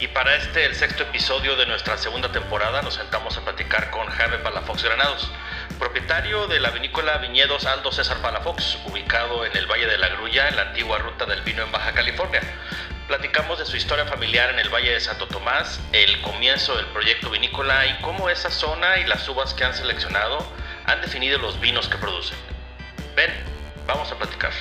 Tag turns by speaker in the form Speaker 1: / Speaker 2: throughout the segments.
Speaker 1: Y para este, el sexto episodio de nuestra segunda temporada, nos sentamos a platicar con Jaime Palafox Granados, propietario de la vinícola Viñedos Aldo César Palafox, ubicado en el Valle de la Grulla, en la antigua ruta del vino en Baja California. Platicamos de su historia familiar en el Valle de Santo Tomás, el comienzo del proyecto vinícola y cómo esa zona y las uvas que han seleccionado han definido los vinos que producen. Ven, vamos a platicar.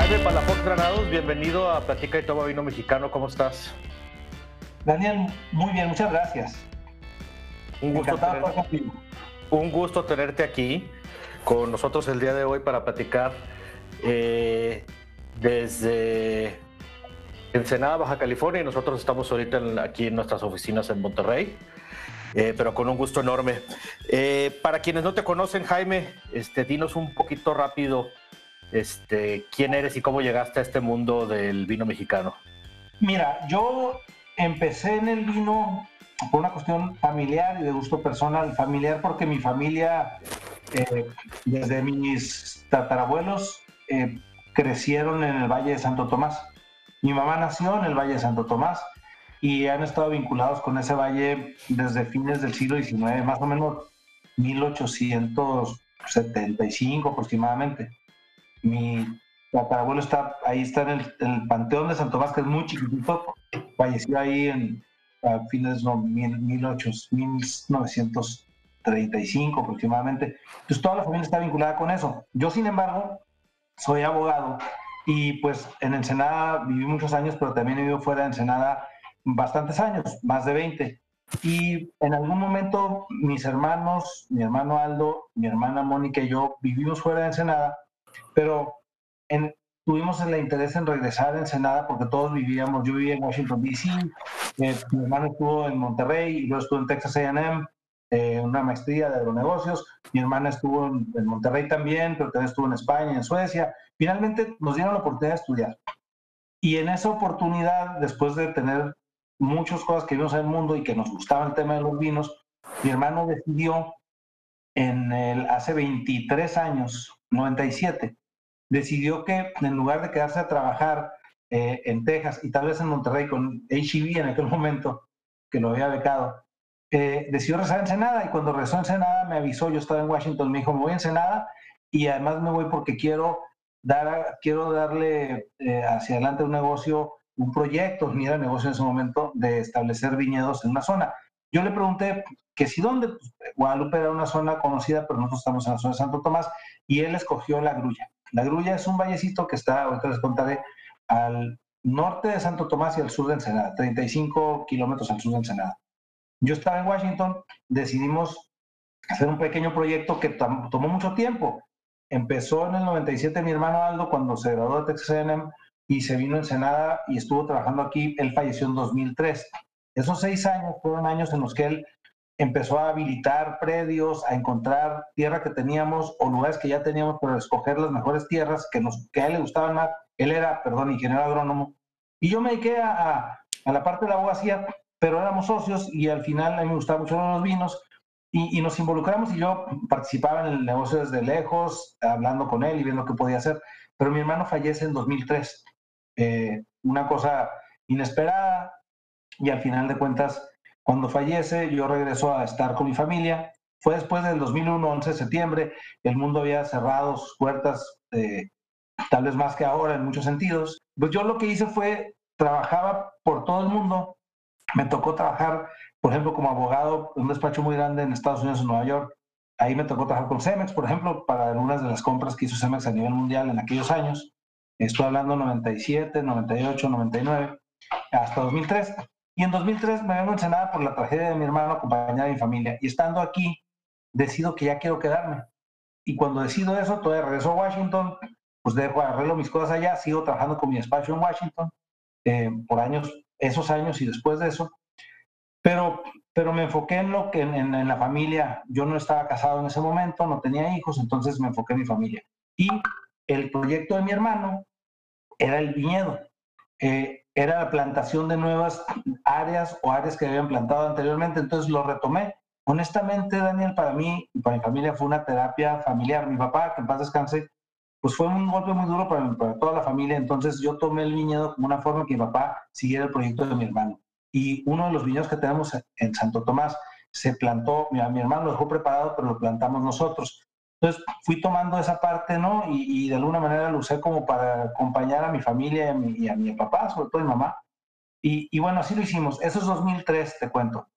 Speaker 1: Jaime Palafox Granados, bienvenido a Platica y Toma Vino Mexicano, ¿cómo estás?
Speaker 2: Daniel, muy bien, muchas gracias.
Speaker 1: Un gusto, un gusto tenerte aquí con nosotros el día de hoy para platicar eh, desde Ensenada, Baja California, y nosotros estamos ahorita aquí en nuestras oficinas en Monterrey. Eh, pero con un gusto enorme. Eh, para quienes no te conocen, Jaime, este, dinos un poquito rápido este, quién eres y cómo llegaste a este mundo del vino mexicano.
Speaker 2: Mira, yo empecé en el vino por una cuestión familiar y de gusto personal. Familiar porque mi familia, eh, desde mis tatarabuelos, crecieron en el Valle de Santo Tomás. Mi mamá nació en el Valle de Santo Tomás y han estado vinculados con ese valle desde fines del siglo XIX, más o menos 1875 aproximadamente. Mi tatarabuelo está, ahí está en el, Panteón de Santo es muy chiquitito, falleció ahí en a fines de 1935 aproximadamente. Entonces toda la familia está vinculada con eso. Yo, sin embargo, soy abogado y pues en Ensenada viví muchos años, pero también he vivido fuera de Ensenada bastantes años, más de 20. Y en algún momento mis hermanos, mi hermano Aldo, mi hermana Mónica y yo vivimos fuera de Ensenada, pero en, tuvimos el interés en regresar a Ensenada porque todos vivíamos, yo vivía en Washington, D.C., eh, mi hermano estuvo en Monterrey y luego estuvo en Texas A&M, eh, una maestría de agronegocios. Mi hermana estuvo en, Monterrey también, pero también estuvo en España, en Suecia. Finalmente nos dieron la oportunidad de estudiar. Y en esa oportunidad, después de tener muchas cosas que vimos en el mundo y que nos gustaba el tema de los vinos, mi hermano decidió en el, hace 23 años, 97, decidió que en lugar de quedarse a trabajar eh, en Texas y tal vez en Monterrey con HEB en aquel momento, que lo había becado, eh, decidió regresar a Ensenada. Y cuando regresó a Ensenada me avisó, yo estaba en Washington, me dijo, me voy a Ensenada y además me voy porque quiero, dar, quiero darle eh, hacia adelante un negocio, un proyecto, ni era negocio en ese momento, de establecer viñedos en una zona. Yo le pregunté que si dónde, pues, Guadalupe era una zona conocida, pero nosotros estamos en la zona de Santo Tomás, y él escogió La Grulla. La Grulla es un vallecito que está, ahorita les contaré, al norte de Santo Tomás y al sur de Ensenada, 35 kilómetros al sur de Ensenada. Yo estaba en Washington, decidimos hacer un pequeño proyecto que tomó mucho tiempo. Empezó en el 97 mi hermano Aldo cuando se graduó de Texas A&M y se vino en Ensenada y estuvo trabajando aquí. Él falleció en 2003. Esos seis años fueron años en los que él empezó a habilitar predios, a encontrar tierra que teníamos o lugares que ya teníamos, pero escoger las mejores tierras que, nos, que a él le gustaban más. Él era, perdón, ingeniero agrónomo. Y yo me dediqué a, a la parte de la abogacía pero éramos socios y al final a mí me gustaban mucho los vinos y, nos involucramos y yo participaba en el negocio desde lejos, hablando con él y viendo qué podía hacer. Pero mi hermano fallece en 2003. Eh, una cosa inesperada y al final de cuentas, cuando fallece, yo regreso a estar con mi familia. Fue después del 2001, 11 de septiembre, el mundo había cerrado sus puertas, eh, tal vez más que ahora en muchos sentidos. Pues yo lo que hice fue, trabajaba por todo el mundo, me tocó trabajar, por ejemplo, como abogado en un despacho muy grande en Estados Unidos, en Nueva York. Ahí me tocó trabajar con Cemex, por ejemplo, para algunas de las compras que hizo Cemex a nivel mundial en aquellos años. Estoy hablando 97, 98, 99, hasta 2003. Y en 2003 me vengo encenada por la tragedia de mi hermano acompañada de mi familia. Y estando aquí, decido que ya quiero quedarme. Y cuando decido eso, todavía regreso a Washington, pues dejo, arreglo mis cosas allá, sigo trabajando con mi despacho en Washington eh, por años esos años y después de eso. Pero, pero me enfoqué en lo que en, la familia, yo no estaba casado en ese momento, no tenía hijos, entonces me enfoqué en mi familia. Y el proyecto de mi hermano era el viñedo. Eh, era la plantación de nuevas áreas o áreas que habían plantado anteriormente, entonces lo retomé. Honestamente, Daniel, para mí y para mi familia fue una terapia familiar. Mi papá, que en paz descanse, pues fue un golpe muy duro para, toda la familia, entonces yo tomé el viñedo como una forma que mi papá siguiera el proyecto de mi hermano. Y uno de los viñedos que tenemos en Santo Tomás se plantó, mi, mi hermano lo dejó preparado, pero lo plantamos nosotros. Entonces fui tomando esa parte, ¿no? Y, de alguna manera lo usé como para acompañar a mi familia y a mi, y a mi papá, sobre todo a mi mamá. Y, y, bueno, así lo hicimos. Eso es 2003, te cuento.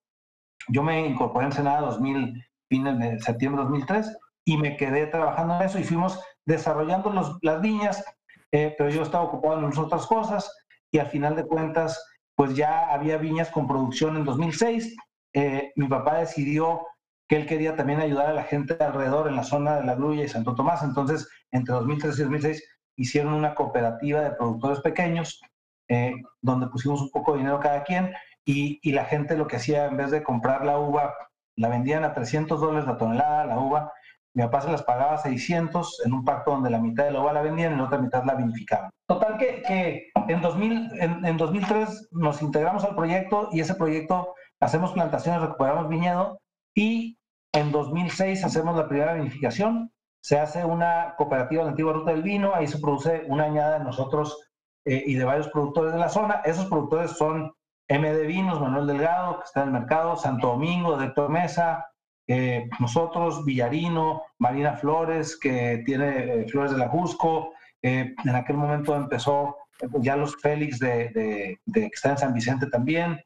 Speaker 2: Yo me incorporé en Senada 2000, fines de septiembre de 2003, y me quedé trabajando en eso y fuimos desarrollando los, las viñas, eh, pero yo estaba ocupado en otras cosas y al final de cuentas, pues ya había viñas con producción en 2006. Eh, mi papá decidió que él quería también ayudar a la gente alrededor en la zona de La Grulla y Santo Tomás. Entonces, entre 2003 y 2006 hicieron una cooperativa de productores pequeños, eh, donde pusimos un poco de dinero cada quien y, la gente lo que hacía, en vez de comprar la uva, la vendían a 300 dólares la tonelada, la uva, mi papá se las pagaba 600 en un pacto donde la mitad de la uva la vendían y la otra mitad la vinificaban. Total que, que en, 2000, en, en 2003 nos integramos al proyecto y ese proyecto hacemos plantaciones, recuperamos viñedo y en 2006 hacemos la primera vinificación. Se hace una cooperativa de la antigua ruta del vino, ahí se produce una añada de nosotros eh, y de varios productores de la zona. Esos productores son MD Vinos, Manuel Delgado, que está en el mercado, Santo Domingo, de Mesa, eh, nosotros, Villarino, Marina Flores, que tiene eh, Flores de la Jusco, eh, en aquel momento empezó ya los Félix de, que está en San Vicente también,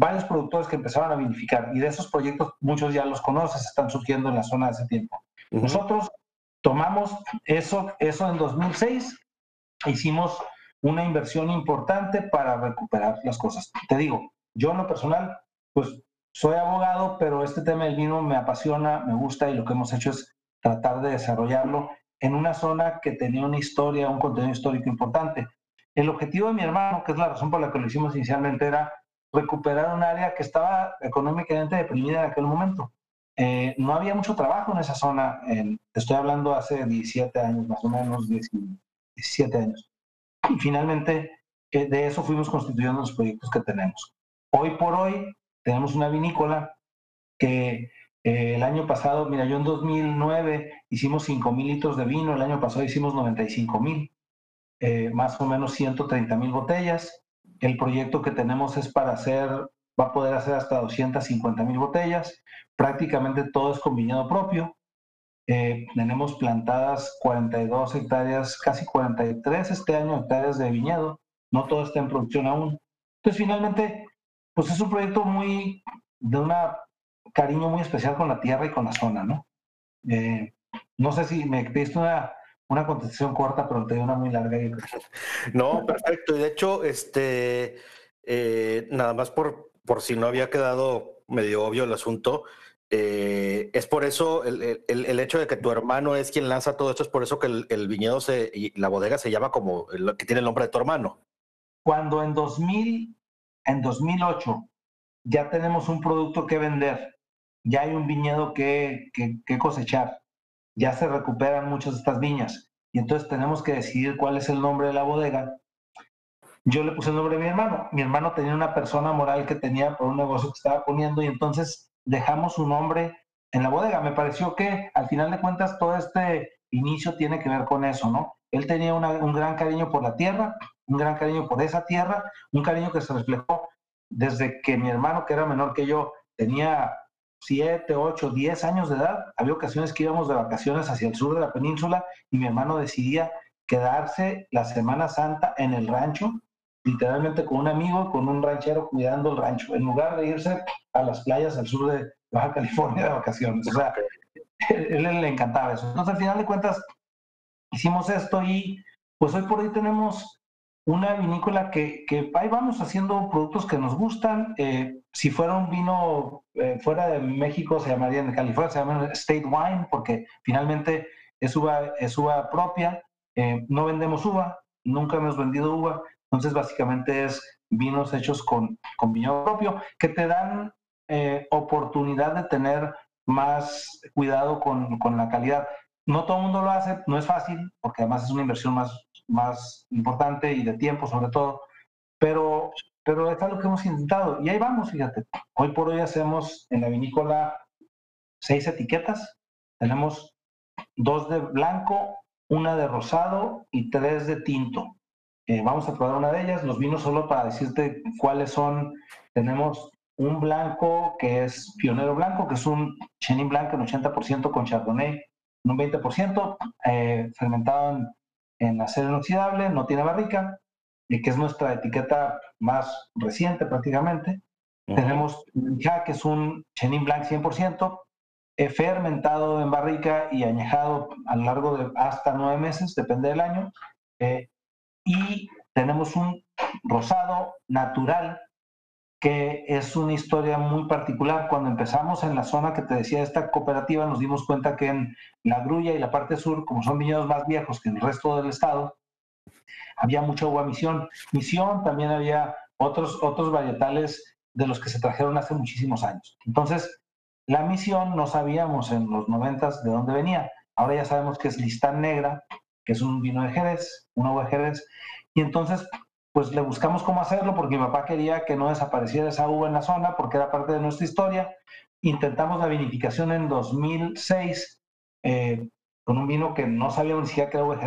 Speaker 2: varios productores que empezaron a vinificar y de esos proyectos muchos ya los conoces, están surgiendo en la zona de ese tiempo. Nosotros tomamos eso, eso en 2006, hicimos una inversión importante para recuperar las cosas. Te digo, yo en lo personal, pues soy abogado, pero este tema del vino me apasiona, me gusta y lo que hemos hecho es tratar de desarrollarlo en una zona que tenía una historia, un contenido histórico importante. El objetivo de mi hermano, que es la razón por la que lo hicimos inicialmente, era recuperar un área que estaba económicamente deprimida en aquel momento. Eh, no había mucho trabajo en esa zona, en, estoy hablando hace 17 años, más o menos 17 años. Y finalmente eh, de eso fuimos constituyendo los proyectos que tenemos. Hoy por hoy tenemos una vinícola que eh, el año pasado, mira, yo en 2009 hicimos 5 mil litros de vino, el año pasado hicimos 95 mil, eh, más o menos 130 mil botellas. El proyecto que tenemos es para hacer, va a poder hacer hasta 250 mil botellas. Prácticamente todo es con viñedo propio. Eh, tenemos plantadas 42 hectáreas, casi 43 este año hectáreas de viñedo. No todo está en producción aún. Entonces, finalmente, pues es un proyecto muy, de un cariño muy especial con la tierra y con la zona, ¿no? Eh, no sé si me pediste una, una contestación corta, pero te doy una muy larga.
Speaker 3: No, perfecto. Y de hecho, este, eh, nada más por, por si no había quedado medio obvio el asunto, eh, es por eso el, el, el, hecho de que tu hermano es quien lanza todo esto, es por eso que el, el viñedo se, y la bodega se llama como el que tiene el nombre de tu hermano.
Speaker 2: Cuando en 2000 en 2008 ya tenemos un producto que vender, ya hay un viñedo que, que, cosechar, ya se recuperan muchas de estas viñas y entonces tenemos que decidir cuál es el nombre de la bodega. Yo le puse el nombre de mi hermano. Mi hermano tenía una persona moral que tenía por un negocio que estaba poniendo y entonces dejamos su nombre en la bodega. Me pareció que al final de cuentas todo este inicio tiene que ver con eso, ¿no? Él tenía un gran cariño por la tierra, un gran cariño por esa tierra, un cariño que se reflejó desde que mi hermano, que era menor que yo, tenía 7, 8, 10 años de edad. Había ocasiones que íbamos de vacaciones hacia el sur de la península y mi hermano decidía quedarse la Semana Santa en el rancho, literalmente con un amigo, con un ranchero cuidando el rancho, en lugar de irse a las playas al sur de Baja California de vacaciones. O sea, él, él le encantaba eso. Entonces, al final de cuentas, hicimos esto y pues hoy por hoy tenemos una vinícola que, que, ahí vamos haciendo productos que nos gustan. Eh, si fuera un vino eh, fuera de México, se llamaría, en California se llama State Wine, porque finalmente es uva, es uva propia. Eh, no vendemos uva, nunca hemos vendido uva. Entonces, básicamente es vinos hechos con, con vino propio, que te dan oportunidad de tener más cuidado con, con la calidad. No todo el mundo lo hace, no es fácil, porque además es una inversión más más importante y de tiempo sobre todo, pero, pero es algo que hemos intentado. Y ahí vamos, fíjate. Hoy por hoy hacemos en la vinícola seis etiquetas. Tenemos dos de blanco, una de rosado y tres de tinto. Eh, vamos a probar una de ellas. Los vinos solo para decirte cuáles son. Tenemos un blanco que es pionero blanco, que es un Chenin blanco en 80% con Chardonnay, un 20%, eh, fermentado en, en, acero inoxidable, no tiene barrica, y que es nuestra etiqueta más reciente prácticamente. Tenemos ya que es un Chenin Blanc 100%, eh, fermentado en barrica y añejado a lo largo de hasta nueve meses, depende del año. Eh, y tenemos un rosado natural que es una historia muy particular. Cuando empezamos en la zona que te decía esta cooperativa, nos dimos cuenta que en la grulla y la parte sur, como son viñedos más viejos que en el resto del estado, había mucha uva misión. Misión también había otros, otros varietales de los que se trajeron hace muchísimos años. Entonces, la misión no sabíamos en los noventas de dónde venía. Ahora ya sabemos que es Listán Negra, que es un vino de Jerez, una uva de Jerez. Y entonces pues le buscamos cómo hacerlo porque mi papá quería que no desapareciera esa uva en la zona porque era parte de nuestra historia. Intentamos la vinificación en 2006 eh, con un vino que no sabíamos ni siquiera que era uva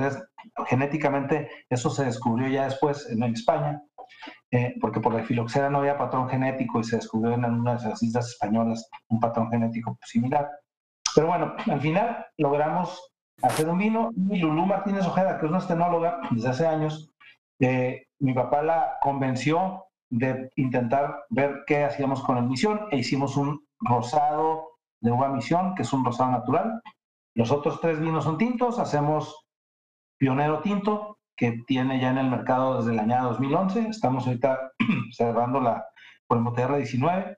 Speaker 2: Genéticamente eso se descubrió ya después en, España, eh, porque por la filoxera no había patrón genético y se descubrió en una de las islas españolas un patrón genético similar. Pero bueno, al final logramos hacer un vino y Lulú Martínez Ojeda, que es nuestra enóloga desde hace años, eh, mi papá la convenció de intentar ver qué hacíamos con el misión e hicimos un rosado de uva misión, que es un rosado natural. Los otros tres vinos son tintos, hacemos Pionero Tinto, que tiene ya en el mercado desde el año 2011, estamos ahorita cerrando la MTR 19,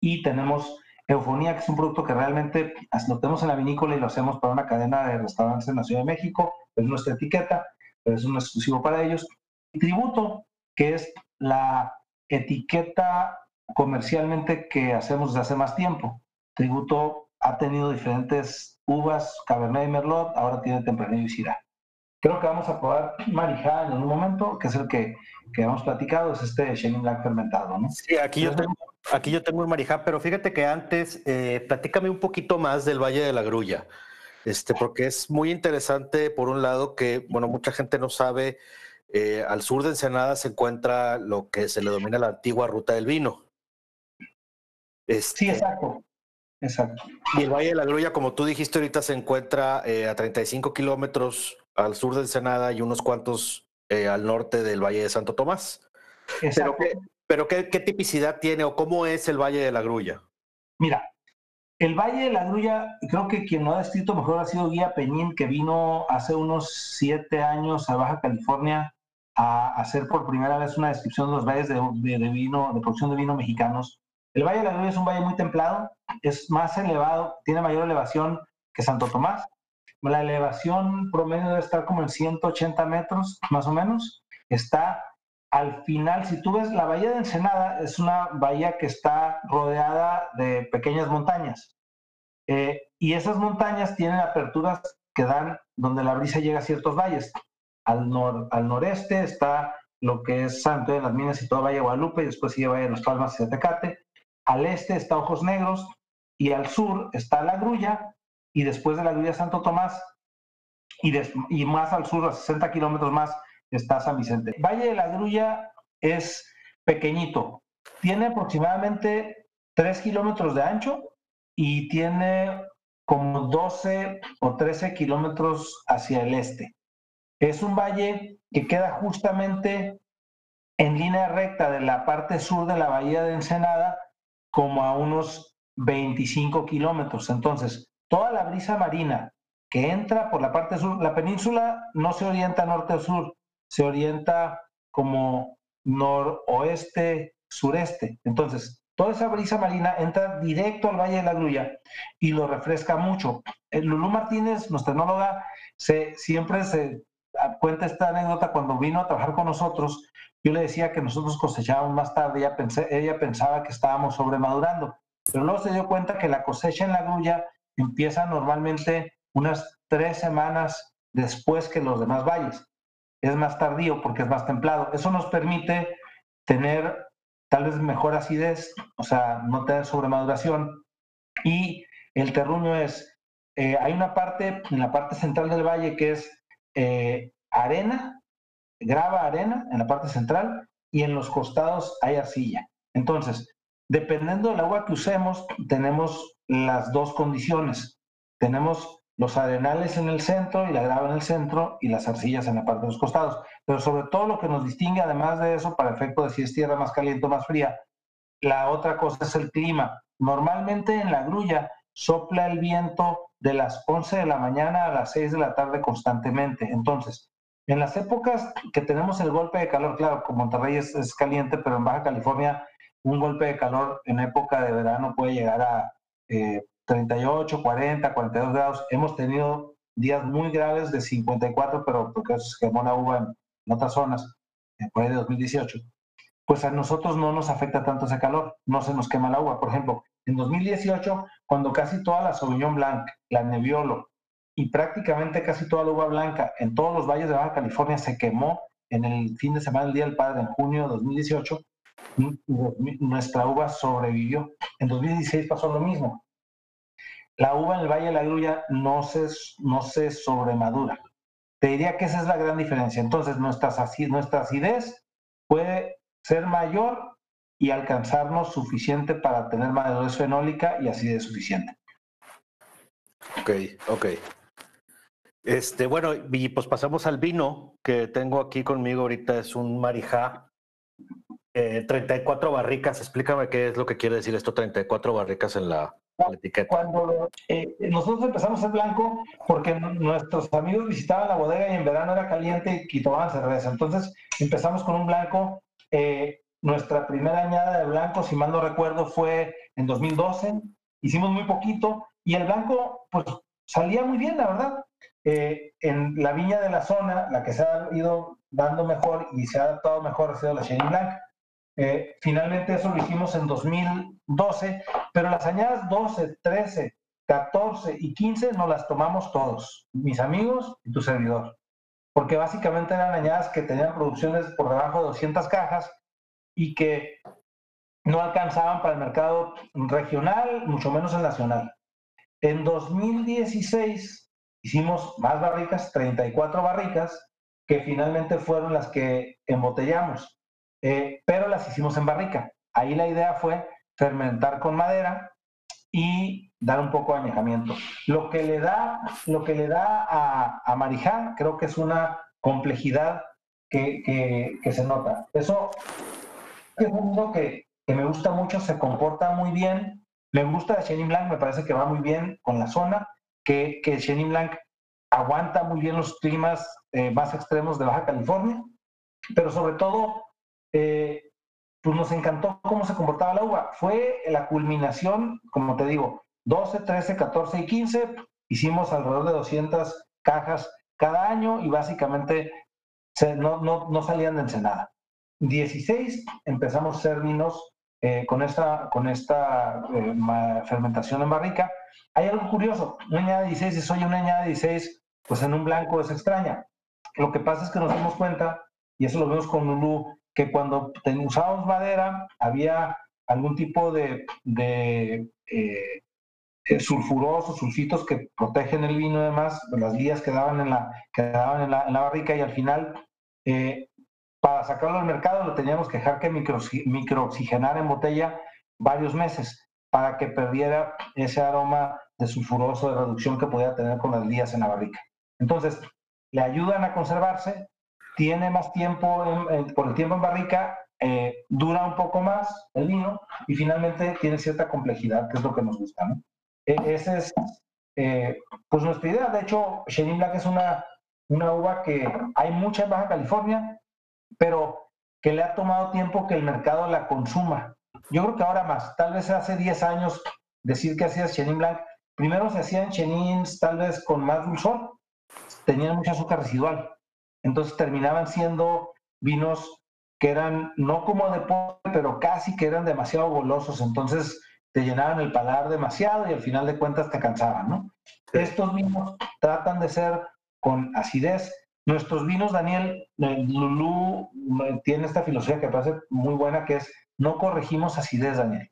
Speaker 2: y tenemos Eufonía, que es un producto que realmente lo tenemos en la vinícola y lo hacemos para una cadena de restaurantes en la Ciudad de México, es nuestra etiqueta, pero es un exclusivo para ellos. Tributo, que es la etiqueta comercialmente que hacemos desde hace más tiempo. Tributo ha tenido diferentes uvas, Cabernet y Merlot, ahora tiene Tempranillo y Syrah. Creo que vamos a probar Marijá en un momento, que es el que, que hemos platicado, es este Chenin Blanc fermentado, ¿no?
Speaker 3: Sí, aquí yo tengo, aquí yo tengo el Marijá, pero fíjate que antes, eh, platícame un poquito más del Valle de la Grulla este, porque es muy interesante, por un lado, que, bueno, mucha gente no sabe, eh, al sur de Ensenada se encuentra lo que se le domina la antigua ruta del vino.
Speaker 2: Este, sí, exacto. Exacto.
Speaker 3: Y el Valle de la Grulla, como tú dijiste ahorita, se encuentra eh, a 35 kilómetros al sur de Ensenada y unos cuantos eh, al norte del Valle de Santo Tomás. Exacto. Pero, ¿qué, ¿qué, tipicidad tiene o cómo es el Valle de la Grulla?
Speaker 2: Mira, el Valle de la Grulla, creo que quien lo ha descrito mejor ha sido Guía Peñín, que vino hace unos siete años a Baja California a hacer por primera vez una descripción de los valles de, vino, de producción de vino mexicanos. El Valle de la Grulla es un valle muy templado, es más elevado, tiene mayor elevación que Santo Tomás. La elevación promedio debe estar como en 180 metros, más o menos. Está al final, si tú ves la bahía de Ensenada, es una bahía que está rodeada de pequeñas montañas. Eh, y esas montañas tienen aperturas que dan donde la brisa llega a ciertos valles. Al, al noreste está lo que es Santo de las Minas y toda Valle de Guadalupe, y después sigue Valle de los Palmas y Tecate. Al este está Ojos Negros, y al sur está La Grulla, y después de La Grulla Santo Tomás, y, y más al sur, a 60 kilómetros más, está San Vicente. Valle de la Grulla es pequeñito, tiene aproximadamente 3 kilómetros de ancho y tiene como 12 o 13 kilómetros hacia el este. Es un valle que queda justamente en línea recta de la parte sur de la bahía de Ensenada, como a unos 25 kilómetros. Entonces, toda la brisa marina que entra por la parte sur, la península no se orienta norte o sur, se orienta como noroeste, sureste. Entonces, toda esa brisa marina entra directo al Valle de la Grulla y lo refresca mucho. Lulú Martínez, nuestra se, siempre se cuenta esta anécdota cuando vino a trabajar con nosotros. Yo le decía que nosotros cosechábamos más tarde, ella, pensé, ella pensaba que estábamos sobremadurando, pero luego se dio cuenta que la cosecha en la grulla empieza normalmente unas tres semanas después que los demás valles es más tardío porque es más templado. Eso nos permite tener tal vez mejor acidez, o sea, no tener sobremaduración. Y el terruño es, eh, hay una parte en la parte central del valle que es eh, arena, grava arena en la parte central y en los costados hay arcilla. Entonces, dependiendo del agua que usemos, tenemos las dos condiciones. Tenemos los arenales en el centro y la grava en el centro y las arcillas en la parte de los costados. Pero sobre todo lo que nos distingue, además de eso, para efecto de si es tierra más caliente o más fría, la otra cosa es el clima. Normalmente en la grulla sopla el viento de las 11 de la mañana a las 6 de la tarde constantemente. Entonces, en las épocas que tenemos el golpe de calor, claro, como Monterrey es, caliente, pero en Baja California un golpe de calor en época de verano puede llegar a eh, 38, 40, 42 grados. Hemos tenido días muy graves de 54, pero porque se quemó la uva en, otras zonas, por ahí de 2018. Pues a nosotros no nos afecta tanto ese calor, no se nos quema la uva. Por ejemplo, en 2018, cuando casi toda la Sauvignon Blanc, la Nebbiolo y prácticamente casi toda la uva blanca en todos los valles de Baja California se quemó en el fin de semana del Día del Padre en junio de 2018, nuestra uva sobrevivió. En 2016 pasó lo mismo la uva en el Valle de la Grulla no se, no se sobremadura. Te diría que esa es la gran diferencia. Entonces, nuestra, nuestra acidez puede ser mayor y alcanzarnos suficiente para tener madurez fenólica y acidez suficiente.
Speaker 3: Ok, ok. Este, bueno, y pues pasamos al vino que tengo aquí conmigo ahorita, es un Marijá, 34 eh, barricas. Explícame qué es lo que quiere decir esto, 34 barricas en la,
Speaker 2: cuando eh, nosotros empezamos el blanco, porque nuestros amigos visitaban la bodega y en verano era caliente y tomaban cerveza. Entonces empezamos con un blanco. Eh, nuestra primera añada de blanco, si mal no recuerdo, fue en 2012. Hicimos muy poquito y el blanco, pues salía muy bien, la verdad. Eh, en la viña de la zona, la que se ha ido dando mejor y se ha adaptado mejor ha sido la Chenin Blanc. Eh, finalmente eso lo hicimos en 2012, pero las añadas 12, 13, 14 y 15 nos las tomamos todos, mis amigos y tu servidor, porque básicamente eran añadas que tenían producciones por debajo de 200 cajas y que no alcanzaban para el mercado regional, mucho menos el nacional. En 2016 hicimos más barricas, 34 barricas, que finalmente fueron las que embotellamos. Eh, pero las hicimos en barrica. Ahí la idea fue fermentar con madera y dar un poco de añejamiento. Lo que le da, lo que le da a, a Marijá creo que es una complejidad que, que, se nota. Eso es un que, que, me gusta mucho, se comporta muy bien. Me gusta de Chenin Blanc, me parece que va muy bien con la zona, que, que Blanc aguanta muy bien los climas eh, más extremos de Baja California, pero sobre todo eh, pues nos encantó cómo se comportaba la uva. Fue la culminación, como te digo, 12, 13, 14 y 15. Hicimos alrededor de 200 cajas cada año y básicamente no, no, no, salían de Ensenada. 16 empezamos vinos eh, con esta, con esta eh, fermentación en barrica. Hay algo curioso, una añada de 16, si soy una añada de 16, pues en un blanco es extraña. Lo que pasa es que nos dimos cuenta, y eso lo vemos con Lulu que cuando usábamos madera había algún tipo de, de eh, sulfurosos, sulfitos que protegen el vino y demás, las lías quedaban en la, quedaban en la, en la barrica y al final, eh, para sacarlo al mercado, lo teníamos que dejar que micro, microoxigenar en botella varios meses para que perdiera ese aroma de sulfuroso, de reducción que podía tener con las lías en la barrica. Entonces, le ayudan a conservarse, tiene más tiempo, por el tiempo en barrica, eh, dura un poco más el vino y finalmente tiene cierta complejidad, que es lo que nos gusta. ¿no? E, esa es eh, pues nuestra idea. De hecho, Chenin Black es una, una uva que hay mucha en Baja California, pero que le ha tomado tiempo que el mercado la consuma. Yo creo que ahora más, tal vez hace 10 años decir que hacías Chenin Blanc, primero se hacían Chenins tal vez con más dulzor, tenían mucha azúcar residual. Entonces terminaban siendo vinos que eran no como de postre, pero casi que eran demasiado golosos. Entonces te llenaban el paladar demasiado y al final de cuentas te cansaban, ¿no? Estos vinos tratan de ser con acidez, Nuestros vinos, Daniel, Lulú tiene esta filosofía que parece muy buena, que es no corregimos acidez, Daniel.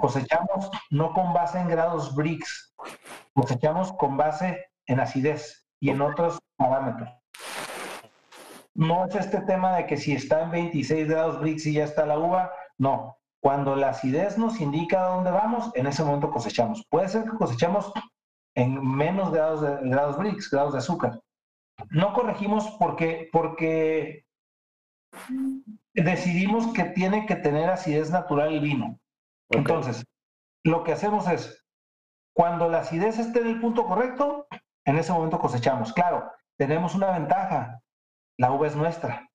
Speaker 2: Cosechamos no con base en grados Brix, cosechamos con base en acidez y en otros parámetros. No es este tema de que si está en 26 grados Brix y ya está la uva, no. Cuando la acidez nos indica a dónde vamos, en ese momento cosechamos. Puede ser que cosechamos en menos grados, de, grados Brix, grados de azúcar. No corregimos porque, porque decidimos que tiene que tener acidez natural el vino. Entonces, lo que hacemos es, cuando la acidez esté en el punto correcto, en ese momento cosechamos. Claro, tenemos una ventaja, la uva es nuestra.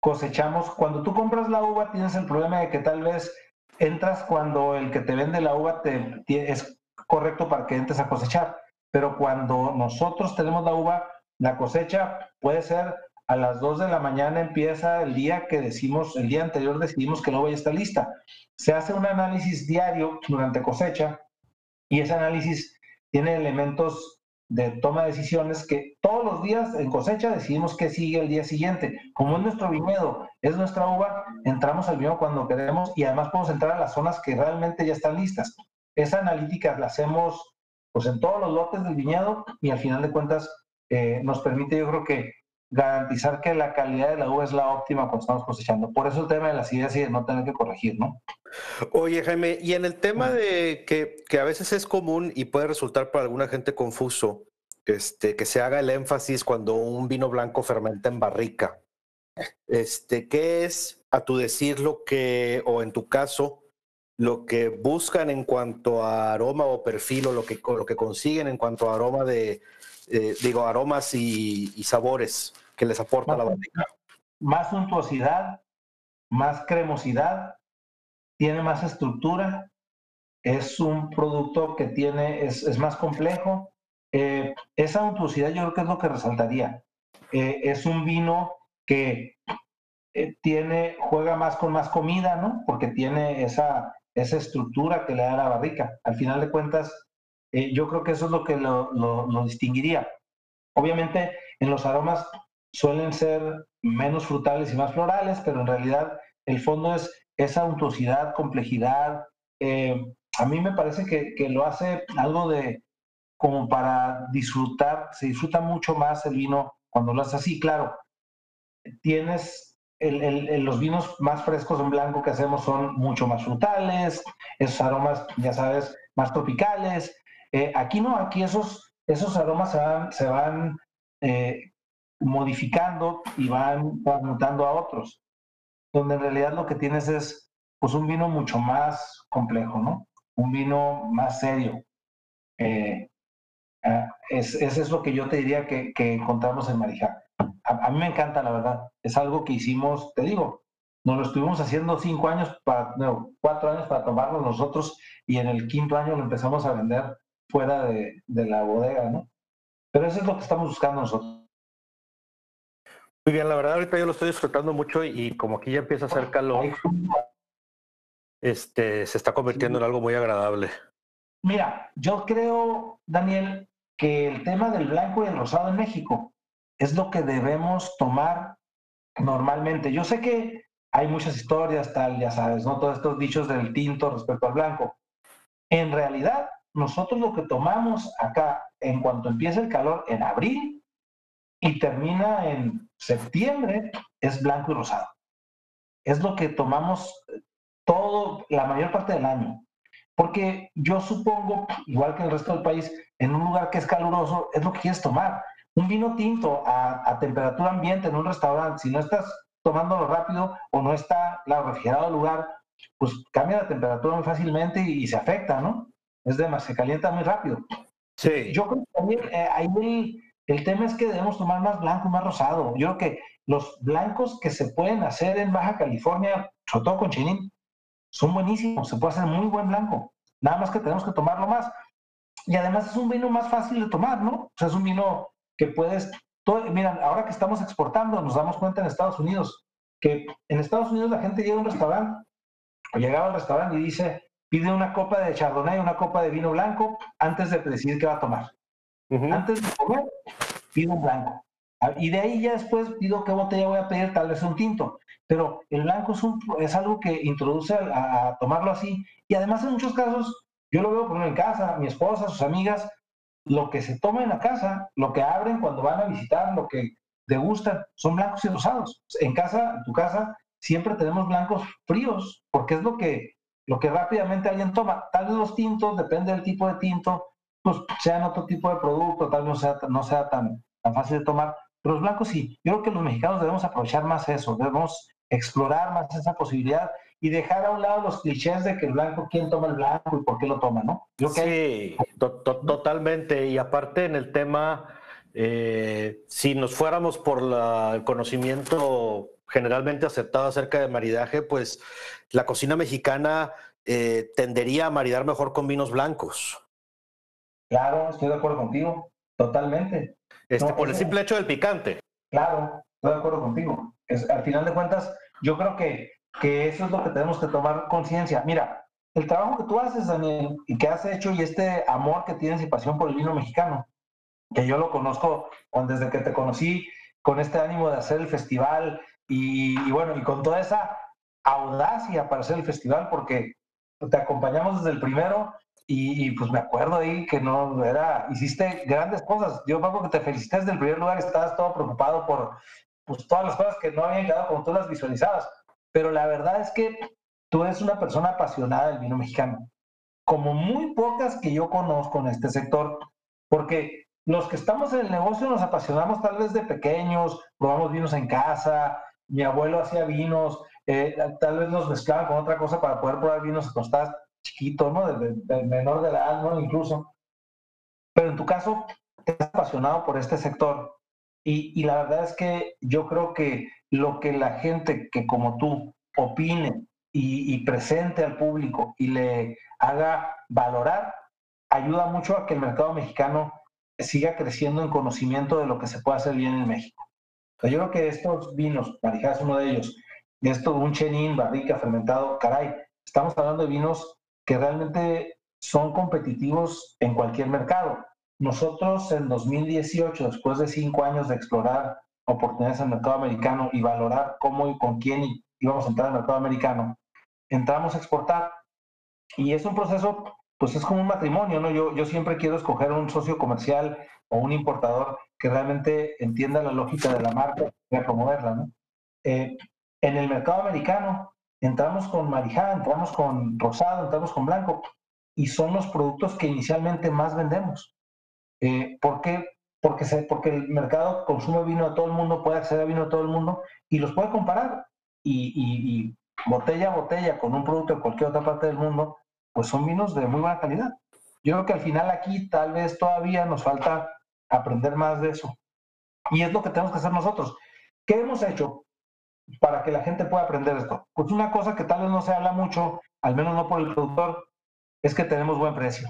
Speaker 2: Cosechamos, cuando tú compras la uva tienes el problema de que tal vez entras cuando el que te vende la uva te, es correcto para que entres a cosechar, pero cuando nosotros tenemos la uva, la cosecha puede ser a las 2 de la mañana empieza el día que decimos, el día anterior decidimos que la uva ya está lista. Se hace un análisis diario durante cosecha y ese análisis tiene elementos de toma de decisiones que todos los días en cosecha decidimos que sigue el día siguiente. Como es nuestro viñedo, es nuestra uva, entramos al viñedo cuando queremos y además podemos entrar a las zonas que realmente ya están listas. Esa analítica la hacemos pues en todos los lotes del viñedo y al final de cuentas eh, nos permite yo creo que garantizar que la calidad de la uva es la óptima cuando estamos cosechando. Por eso el tema de las ideas y de no tener que corregir, ¿no?
Speaker 1: Oye, Jaime, y en el tema de que, que, a veces es común y puede resultar para alguna gente confuso, este, que se haga el énfasis cuando un vino blanco fermenta en barrica. Este, ¿Qué es, a tu decir, lo que, o en tu caso, lo que buscan en cuanto a aroma o perfil, o lo que, lo que consiguen en cuanto a aroma de, eh, digo, aromas y, y sabores que les aporta la barrica.
Speaker 2: Más suntuosidad, más cremosidad, tiene más estructura, es un producto que tiene, es, es más complejo. Eh, esa untuosidad yo creo que es lo que resaltaría. Eh, es un vino que tiene, juega más con más comida, ¿no? Porque tiene esa, esa estructura que le da la barrica. Al final de cuentas, yo creo que eso es lo que lo, lo, lo distinguiría. Obviamente, en los aromas suelen ser menos frutales y más florales, pero en realidad el fondo es esa untuosidad, complejidad. Eh, a mí me parece que, que, lo hace algo de como para disfrutar, se disfruta mucho más el vino cuando lo haces así, claro. Tienes el, el, los vinos más frescos en blanco que hacemos son mucho más frutales, esos aromas, ya sabes, más tropicales. Eh, aquí no, aquí esos, esos aromas se van, se van eh, modificando y van transmutando a otros, donde en realidad lo que tienes es pues un vino mucho más complejo, ¿no? Un vino más serio. Eh, ah, es, es lo que yo te diría que, encontramos en Marijá. A, mí me encanta, la verdad. Es algo que hicimos, te digo, nos lo estuvimos haciendo cinco años, para, cuatro años para tomarlo nosotros y en el quinto año lo empezamos a vender fuera de, de la bodega, ¿no? Pero eso es lo que estamos buscando nosotros.
Speaker 1: Muy bien, la verdad ahorita yo lo estoy disfrutando mucho y como aquí ya empieza a hacer calor, este, se está convirtiendo en algo muy agradable.
Speaker 2: Mira, yo creo, Daniel, que el tema del blanco y el rosado en México es lo que debemos tomar normalmente. Yo sé que hay muchas historias, tal, ya sabes, ¿no? Todos estos dichos del tinto respecto al blanco. En realidad, nosotros lo que tomamos acá en cuanto empieza el calor en abril y termina en septiembre es blanco y rosado. Es lo que tomamos todo, la mayor parte del año. Porque yo supongo, igual que el resto del país, en un lugar que es caluroso, es lo que quieres tomar. Un vino tinto a, temperatura ambiente en un restaurante, si no estás tomándolo rápido o no está la refrigerado lugar, pues cambia la temperatura muy fácilmente y, se afecta, ¿no? Es demasiado, se calienta muy rápido. Sí. Yo creo que también eh, ahí el, el tema es que debemos tomar más blanco y más rosado. Yo creo que los blancos que se pueden hacer en Baja California, sobre todo con chinín, son buenísimos. Se puede hacer muy buen blanco. Nada más que tenemos que tomarlo más. Y además es un vino más fácil de tomar, ¿no? O sea, es un vino que puedes... Todo, mira, ahora que estamos exportando, nos damos cuenta en Estados Unidos que en Estados Unidos la gente llega a un restaurante o llegaba al restaurante y dice, pide una copa de chardonnay, una copa de vino blanco antes de decidir qué va a tomar. Antes de comer, pide un blanco. Ah, y de ahí ya después pido qué botella voy a pedir, tal vez un tinto. Pero el blanco es, un, es algo que introduce a, tomarlo así. Y además en muchos casos, yo lo veo por en casa, mi esposa, sus amigas, lo que se toma en la casa, lo que abren cuando van a visitar, lo que degustan, son blancos y rosados. En casa, en tu casa, siempre tenemos blancos fríos, porque es lo que, lo que rápidamente alguien toma. Tal vez los tintos, depende del tipo de tinto, pues sean otro tipo de producto, tal vez no sea, no sea tan, tan fácil de tomar, pero los blancos sí. Yo creo que los mexicanos debemos aprovechar más eso, debemos explorar más esa posibilidad y dejar a un lado los clichés de que el blanco, quién toma el blanco y por qué lo toma, ¿no?
Speaker 1: sí, totalmente. Y aparte en el tema, eh, si nos fuéramos por el conocimiento generalmente aceptado acerca de maridaje, pues la cocina mexicana eh, tendería a maridar mejor con vinos blancos.
Speaker 2: Claro, estoy de acuerdo contigo, totalmente.
Speaker 1: Este, por el simple hecho del picante.
Speaker 2: Claro, estoy de acuerdo contigo. Es, al final de cuentas, yo creo que, que eso es lo que tenemos que tomar conciencia. Mira, el trabajo que tú haces, Daniel, y que has hecho, y este amor que tienes y pasión por el vino mexicano, que yo lo conozco desde que te conocí, con este ánimo de hacer el festival, y, y bueno, y con toda esa audacia para hacer el festival, porque te acompañamos desde el primero y, pues me acuerdo ahí que no era, hiciste grandes cosas. Yo me acuerdo que te felicité desde el primer lugar, estabas todo preocupado por pues, todas las cosas que no habían quedado como tú las visualizabas. Pero la verdad es que tú eres una persona apasionada del vino mexicano, como muy pocas que yo conozco en este sector, porque los que estamos en el negocio nos apasionamos tal vez de pequeños, probamos vinos en casa, mi abuelo hacía vinos, eh, tal vez nos mezclaban con otra cosa para poder probar vinos acostados chiquito, ¿no? De, menor de edad, ¿no? Incluso. Pero en tu caso, te has apasionado por este sector y, y, la verdad es que yo creo que lo que la gente que como tú opine y, y presente al público y le haga valorar, ayuda mucho a que el mercado mexicano siga creciendo en conocimiento de lo que se puede hacer bien en México. yo creo que estos vinos, Marijá es uno de ellos, esto, un chenin, barrica, fermentado, caray, estamos hablando de vinos que realmente son competitivos en cualquier mercado. Nosotros en 2018, después de cinco años de explorar oportunidades en el mercado americano y valorar cómo y con quién íbamos a entrar al mercado americano, entramos a exportar. Y es un proceso, pues es como un matrimonio, ¿no? Yo, yo siempre quiero escoger un socio comercial o un importador que realmente entienda la lógica de la marca y a promoverla, ¿no? Eh, en el mercado americano, entramos con Marijá, entramos con Rosado, entramos con Blanco, y son los productos que inicialmente más vendemos. Eh, ¿Por qué? Porque, se, porque el mercado consume vino de todo el mundo, puede acceder a vino de todo el mundo y los puede comparar. Y, botella a botella con un producto de cualquier otra parte del mundo, pues son vinos de muy buena calidad. Yo creo que al final aquí tal vez todavía nos falta aprender más de eso. Y es lo que tenemos que hacer nosotros. ¿Qué hemos hecho? para que la gente pueda aprender esto? Pues una cosa que tal vez no se habla mucho, al menos no por el productor, es que tenemos buen precio.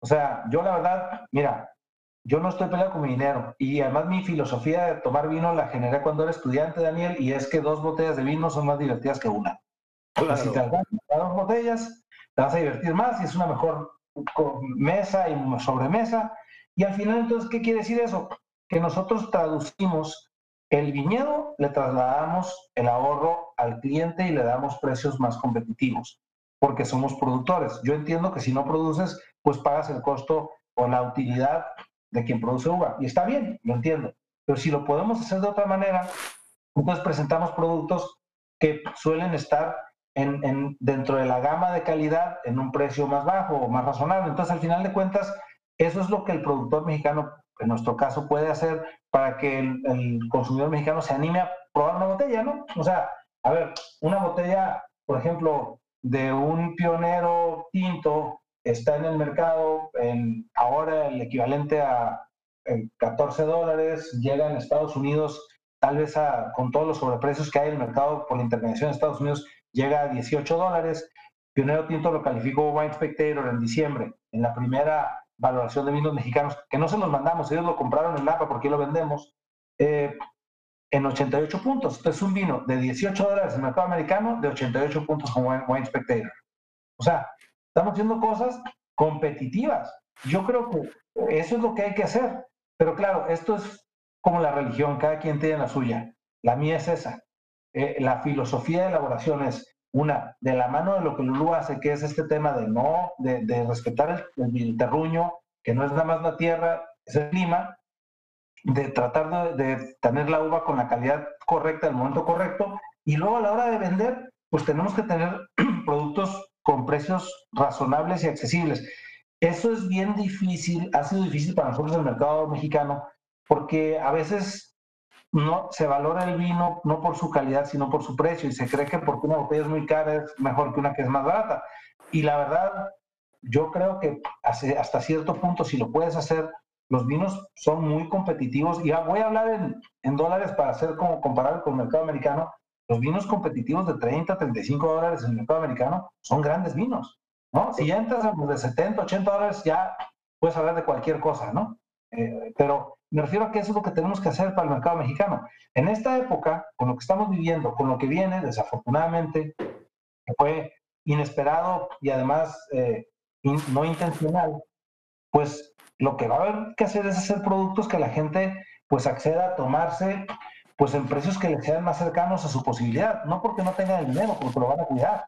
Speaker 2: O sea, yo la verdad, mira, yo no estoy peleado con mi dinero y además mi filosofía de tomar vino la generé cuando era estudiante, Daniel, y es que dos botellas de vino son más divertidas que una. Si te das dos botellas, te vas a divertir más y es una mejor mesa y sobremesa. Y al final, entonces, ¿qué quiere decir eso? Que nosotros traducimos el viñedo le trasladamos el ahorro al cliente y le damos precios más competitivos, porque somos productores. Yo entiendo que si no produces, pues pagas el costo o la utilidad de quien produce uva. Y está bien, lo entiendo. Pero si lo podemos hacer de otra manera, entonces presentamos productos que suelen estar en, dentro de la gama de calidad en un precio más bajo o más razonable. Entonces, al final de cuentas, eso es lo que el productor mexicano en nuestro caso puede hacer para que el, consumidor mexicano se anime a probar una botella, ¿no? O sea, a ver, una botella, por ejemplo, de un pionero tinto está en el mercado en ahora el equivalente a 14 dólares, llega en Estados Unidos tal vez a, con todos los sobreprecios que hay en el mercado por la intervención de Estados Unidos, llega a 18 dólares. Pionero Tinto lo calificó Wine Spectator en diciembre, en la primera valoración de vinos mexicanos, que no se los mandamos, ellos lo compraron en Napa porque lo vendemos, eh, en 88 puntos. Entonces, un vino de 18 dólares en el mercado americano, de 88 puntos con Wine, Spectator. O sea, estamos haciendo cosas competitivas. Yo creo que eso es lo que hay que hacer. Pero claro, esto es como la religión, cada quien tiene la suya. La mía es esa. Eh, la filosofía de elaboración es una, de la mano de lo que Lulú hace, que es este tema de no, de, respetar el, terruño, que no es nada más la tierra, es el clima, de tratar de, tener la uva con la calidad correcta, el momento correcto, y luego a la hora de vender, pues tenemos que tener productos con precios razonables y accesibles. Eso es bien difícil, ha sido difícil para nosotros el mercado mexicano, porque a veces no se valora el vino no por su calidad, sino por su precio, y se cree que porque una botella es muy cara es mejor que una que es más barata. Y la verdad, yo creo que hasta cierto punto, si lo puedes hacer, los vinos son muy competitivos. Y voy a hablar en, dólares para hacer como comparar con el mercado americano. Los vinos competitivos de 30, 35 dólares en el mercado americano son grandes vinos, ¿no? Si ya entras de 70, 80 dólares, ya puedes hablar de cualquier cosa, ¿no? Eh, pero me refiero a que eso es lo que tenemos que hacer para el mercado mexicano. En esta época, con lo que estamos viviendo, con lo que viene, desafortunadamente, que fue inesperado y además eh, no intencional, pues lo que va a haber que hacer es hacer productos que la gente pues acceda a tomarse pues en precios que le sean más cercanos a su posibilidad, no porque no tengan el dinero, porque lo van a cuidar.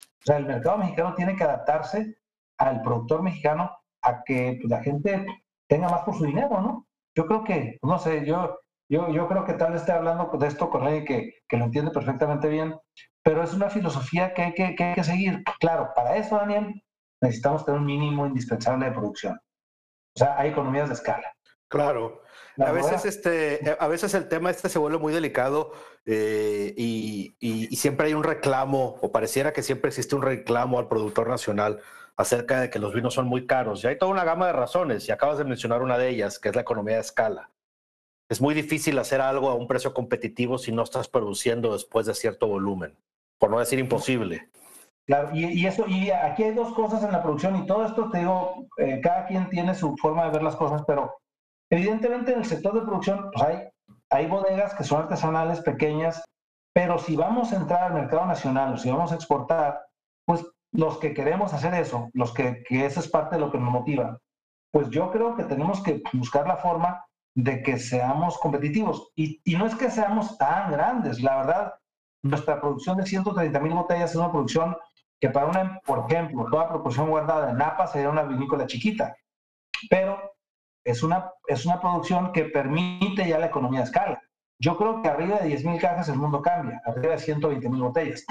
Speaker 2: O sea, el mercado mexicano tiene que adaptarse al productor mexicano a que pues, la gente tenga más por su dinero, ¿no? Yo creo que, no sé, yo, yo, yo creo que tal vez esté hablando de esto con alguien que, que, lo entiende perfectamente bien, pero es una filosofía que hay que, que hay que seguir. Claro, para eso, Daniel, necesitamos tener un mínimo indispensable de producción. O sea, hay economías de escala.
Speaker 1: Claro. A veces, este, a veces el tema este se vuelve muy delicado eh, y, y, y, siempre hay un reclamo, o pareciera que siempre existe un reclamo al productor nacional acerca de que los vinos son muy caros. Y hay toda una gama de razones, y acabas de mencionar una de ellas, que es la economía de escala. Es muy difícil hacer algo a un precio competitivo si no estás produciendo después de cierto volumen, por no decir imposible.
Speaker 2: Claro, y, eso, y aquí hay dos cosas en la producción, y todo esto te digo, eh, cada quien tiene su forma de ver las cosas, pero evidentemente en el sector de producción pues hay, hay bodegas que son artesanales, pequeñas, pero si vamos a entrar al mercado nacional o si vamos a exportar, pues los que queremos hacer eso, los que, que eso es parte de lo que nos motiva, pues yo creo que tenemos que buscar la forma de que seamos competitivos. Y, y no es que seamos tan grandes, la verdad, nuestra producción de 130 mil botellas es una producción que para una, por ejemplo, toda proporción guardada de Napa sería una vinícola chiquita, pero es una, es una producción que permite ya la economía de escala. Yo creo que arriba de 10 mil cajas el mundo cambia, arriba de 120 mil botellas.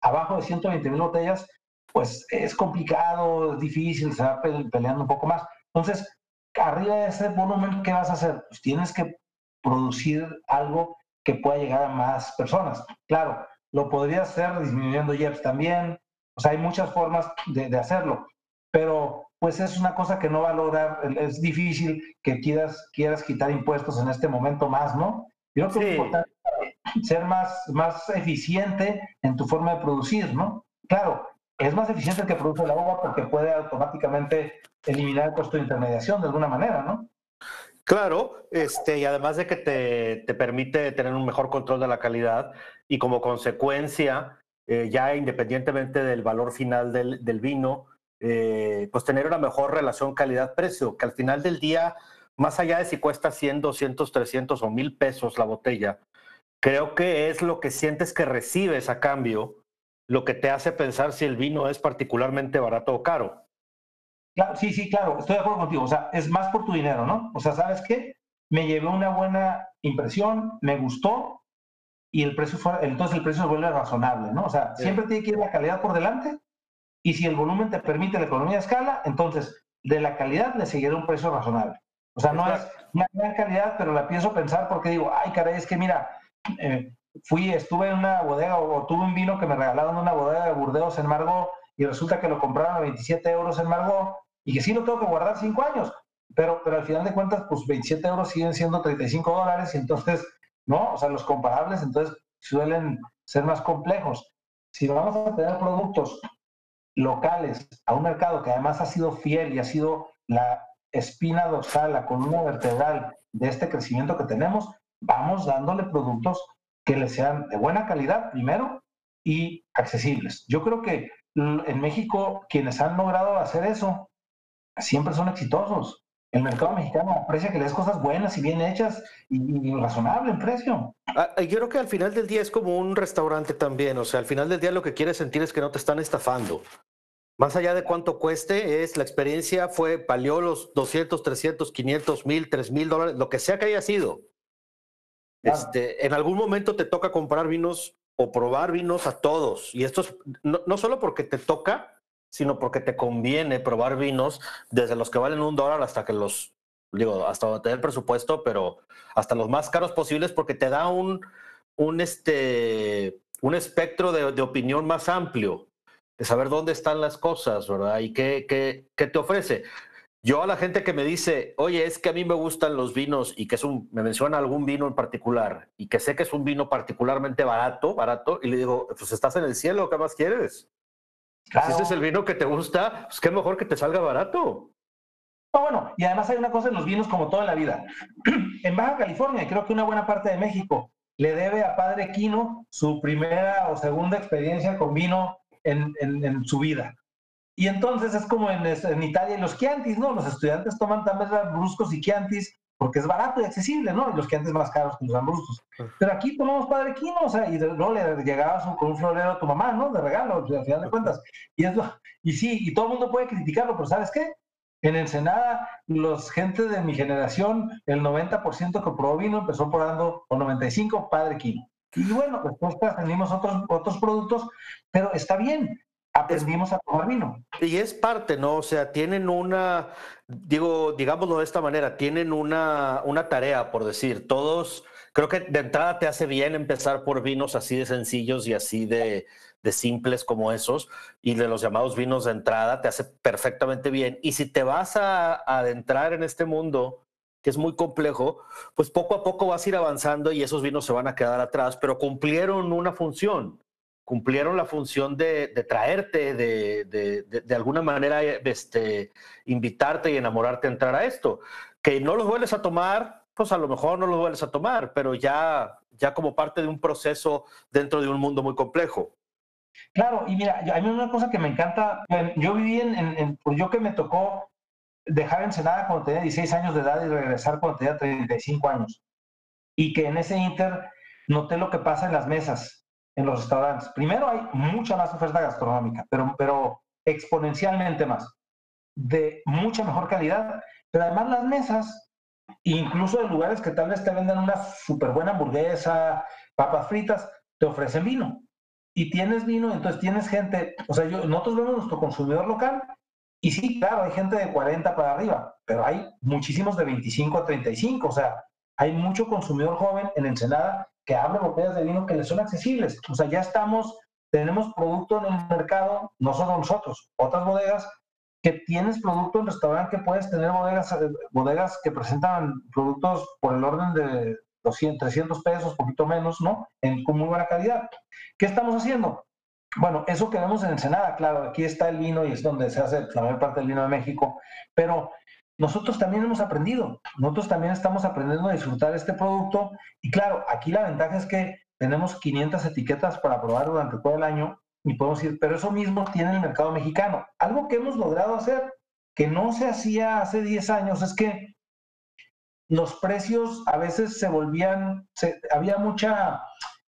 Speaker 2: Abajo de 120 mil botellas pues es complicado, es difícil, se va peleando un poco más. Entonces, arriba de ese volumen, ¿qué vas a hacer? Pues tienes que producir algo que pueda llegar a más personas. Claro, lo podría hacer disminuyendo JEPs también, o sea, hay muchas formas de, hacerlo, pero pues es una cosa que no va a lograr, es difícil que quieras, quieras quitar impuestos en este momento más, ¿no? Yo creo que es importante ser más, más eficiente en tu forma de producir, ¿no? Claro, es más eficiente el que produce la uva porque puede automáticamente eliminar el costo de intermediación de alguna manera, ¿no?
Speaker 1: Claro, este, y además de que te, te permite tener un mejor control de la calidad y como consecuencia, eh, ya independientemente del valor final del, del vino, eh, pues tener una mejor relación calidad-precio, que al final del día, más allá de si cuesta 100, 200, 300 o 1000 pesos la botella, creo que es lo que sientes que recibes a cambio lo que te hace pensar si el vino es particularmente barato o caro.
Speaker 2: Claro, sí, sí, claro, estoy de acuerdo contigo. O sea, es más por tu dinero, ¿no? O sea, ¿sabes qué? Me llevé una buena impresión, me gustó y el precio fue, entonces el precio se vuelve razonable, ¿no? O sea, siempre tiene que ir la calidad por delante y si el volumen te permite la economía de escala, entonces de la calidad le seguirá un precio razonable. O sea, no es una gran calidad, pero la pienso pensar porque digo, ay, caray, es que mira, eh, fui, estuve en una bodega o, tuve un vino que me regalaron en una bodega de Burdeos en Margot y resulta que lo compraron a 27 euros en Margot y que sí lo tengo que guardar 5 años, pero, pero al final de cuentas, pues 27 euros siguen siendo 35 dólares y entonces, ¿no? O sea, los comparables entonces suelen ser más complejos. Si vamos a tener productos locales a un mercado que además ha sido fiel y ha sido la espina dorsal, la columna vertebral de este crecimiento que tenemos, vamos dándole productos que les sean de buena calidad primero y accesibles. Yo creo que en México quienes han logrado hacer eso siempre son exitosos. El mercado mexicano aprecia que le des cosas buenas y bien hechas y, y razonable en precio.
Speaker 1: Ah, yo creo que al final del día es como un restaurante también. O sea, al final del día lo que quieres sentir es que no te están estafando. Más allá de cuánto cueste, es la experiencia fue, valió los 200, 300, 500, 1000, 3000 dólares, lo que sea que haya sido. Este, en algún momento te toca comprar vinos o probar vinos a todos. Y esto es no, no solo porque te toca, sino porque te conviene probar vinos desde los que valen un dólar hasta que los, digo, hasta donde el presupuesto, pero hasta los más caros posibles porque te da un, un, este, un espectro de, de opinión más amplio, de saber dónde están las cosas, ¿verdad? Y qué, qué, qué te ofrece. Yo a la gente que me dice, oye, es que a mí me gustan los vinos y que es un, me menciona algún vino en particular y que sé que es un vino particularmente barato, barato, y le digo, pues estás en el cielo, ¿qué más quieres? Si ese es el vino que te gusta, pues qué mejor que te salga barato.
Speaker 2: No, bueno, y además hay una cosa en los vinos como toda la vida. en Baja California, creo que una buena parte de México le debe a Padre Quino su primera o segunda experiencia con vino en, en, su vida. Y entonces es como en, en, Italia, los Chiantis, ¿no? Los estudiantes toman también bruscos y Chiantis porque es barato y accesible, ¿no? Y los Chiantis más caros que los ambruscos. Pero aquí tomamos Padre Quino, o sea, y luego le llegabas con un florero a tu mamá, ¿no? De regalo, al final de cuentas. Y, es y sí, y todo el mundo puede criticarlo, pero ¿sabes qué? En Ensenada, los gente de mi generación, el 90% que probó vino empezó probando, o 95, Padre Quino. Y bueno, después aprendimos otros, otros productos, pero está bien aprendimos a tomar vino.
Speaker 1: Y es parte, ¿no? O sea, tienen una, digo, digámoslo de esta manera, tienen una, una tarea, por decir, todos, creo que de entrada te hace bien empezar por vinos así de sencillos y así de, de simples como esos, y de los llamados vinos de entrada, te hace perfectamente bien. Y si te vas a, a adentrar en este mundo, que es muy complejo, pues poco a poco vas a ir avanzando y esos vinos se van a quedar atrás, pero cumplieron una función cumplieron la función de, traerte, de, de, alguna manera este, invitarte y enamorarte a entrar a esto. Que no los vuelves a tomar, pues a lo mejor no los vuelves a tomar, pero ya, ya como parte de un proceso dentro de un mundo muy complejo.
Speaker 2: Claro, y mira, a mí una cosa que me encanta, yo viví en, en, pues yo que me tocó dejar Ensenada cuando tenía 16 años de edad y regresar cuando tenía 35 años. Y que en ese inter noté lo que pasa en las mesas en los restaurantes. Primero hay mucha más oferta gastronómica, pero, pero exponencialmente más, de mucha mejor calidad, pero además las mesas, incluso en lugares que tal vez te vendan una súper buena hamburguesa, papas fritas, te ofrecen vino. Y tienes vino, entonces tienes gente, o sea, yo, nosotros vemos nuestro consumidor local, y sí, claro, hay gente de 40 para arriba, pero hay muchísimos de 25 a 35, o sea, hay mucho consumidor joven en Ensenada que abre botellas de vino que les son accesibles. O sea, ya estamos, tenemos producto en el mercado, no solo nosotros, otras bodegas, que tienes producto en restaurante que puedes tener bodegas, eh, bodegas que presentan productos por el orden de 200, 300 pesos, poquito menos, ¿no? En, con muy buena calidad. ¿Qué estamos haciendo? Bueno, eso que vemos en Ensenada, claro, aquí está el vino y es donde se hace la mayor parte del vino de México, pero nosotros también hemos aprendido, nosotros también estamos aprendiendo a disfrutar este producto y claro, aquí la ventaja es que tenemos 500 etiquetas para probar durante todo el año y podemos ir, pero eso mismo tiene el mercado mexicano. Algo que hemos logrado hacer que no se hacía hace 10 años es que los precios a veces se volvían, había mucha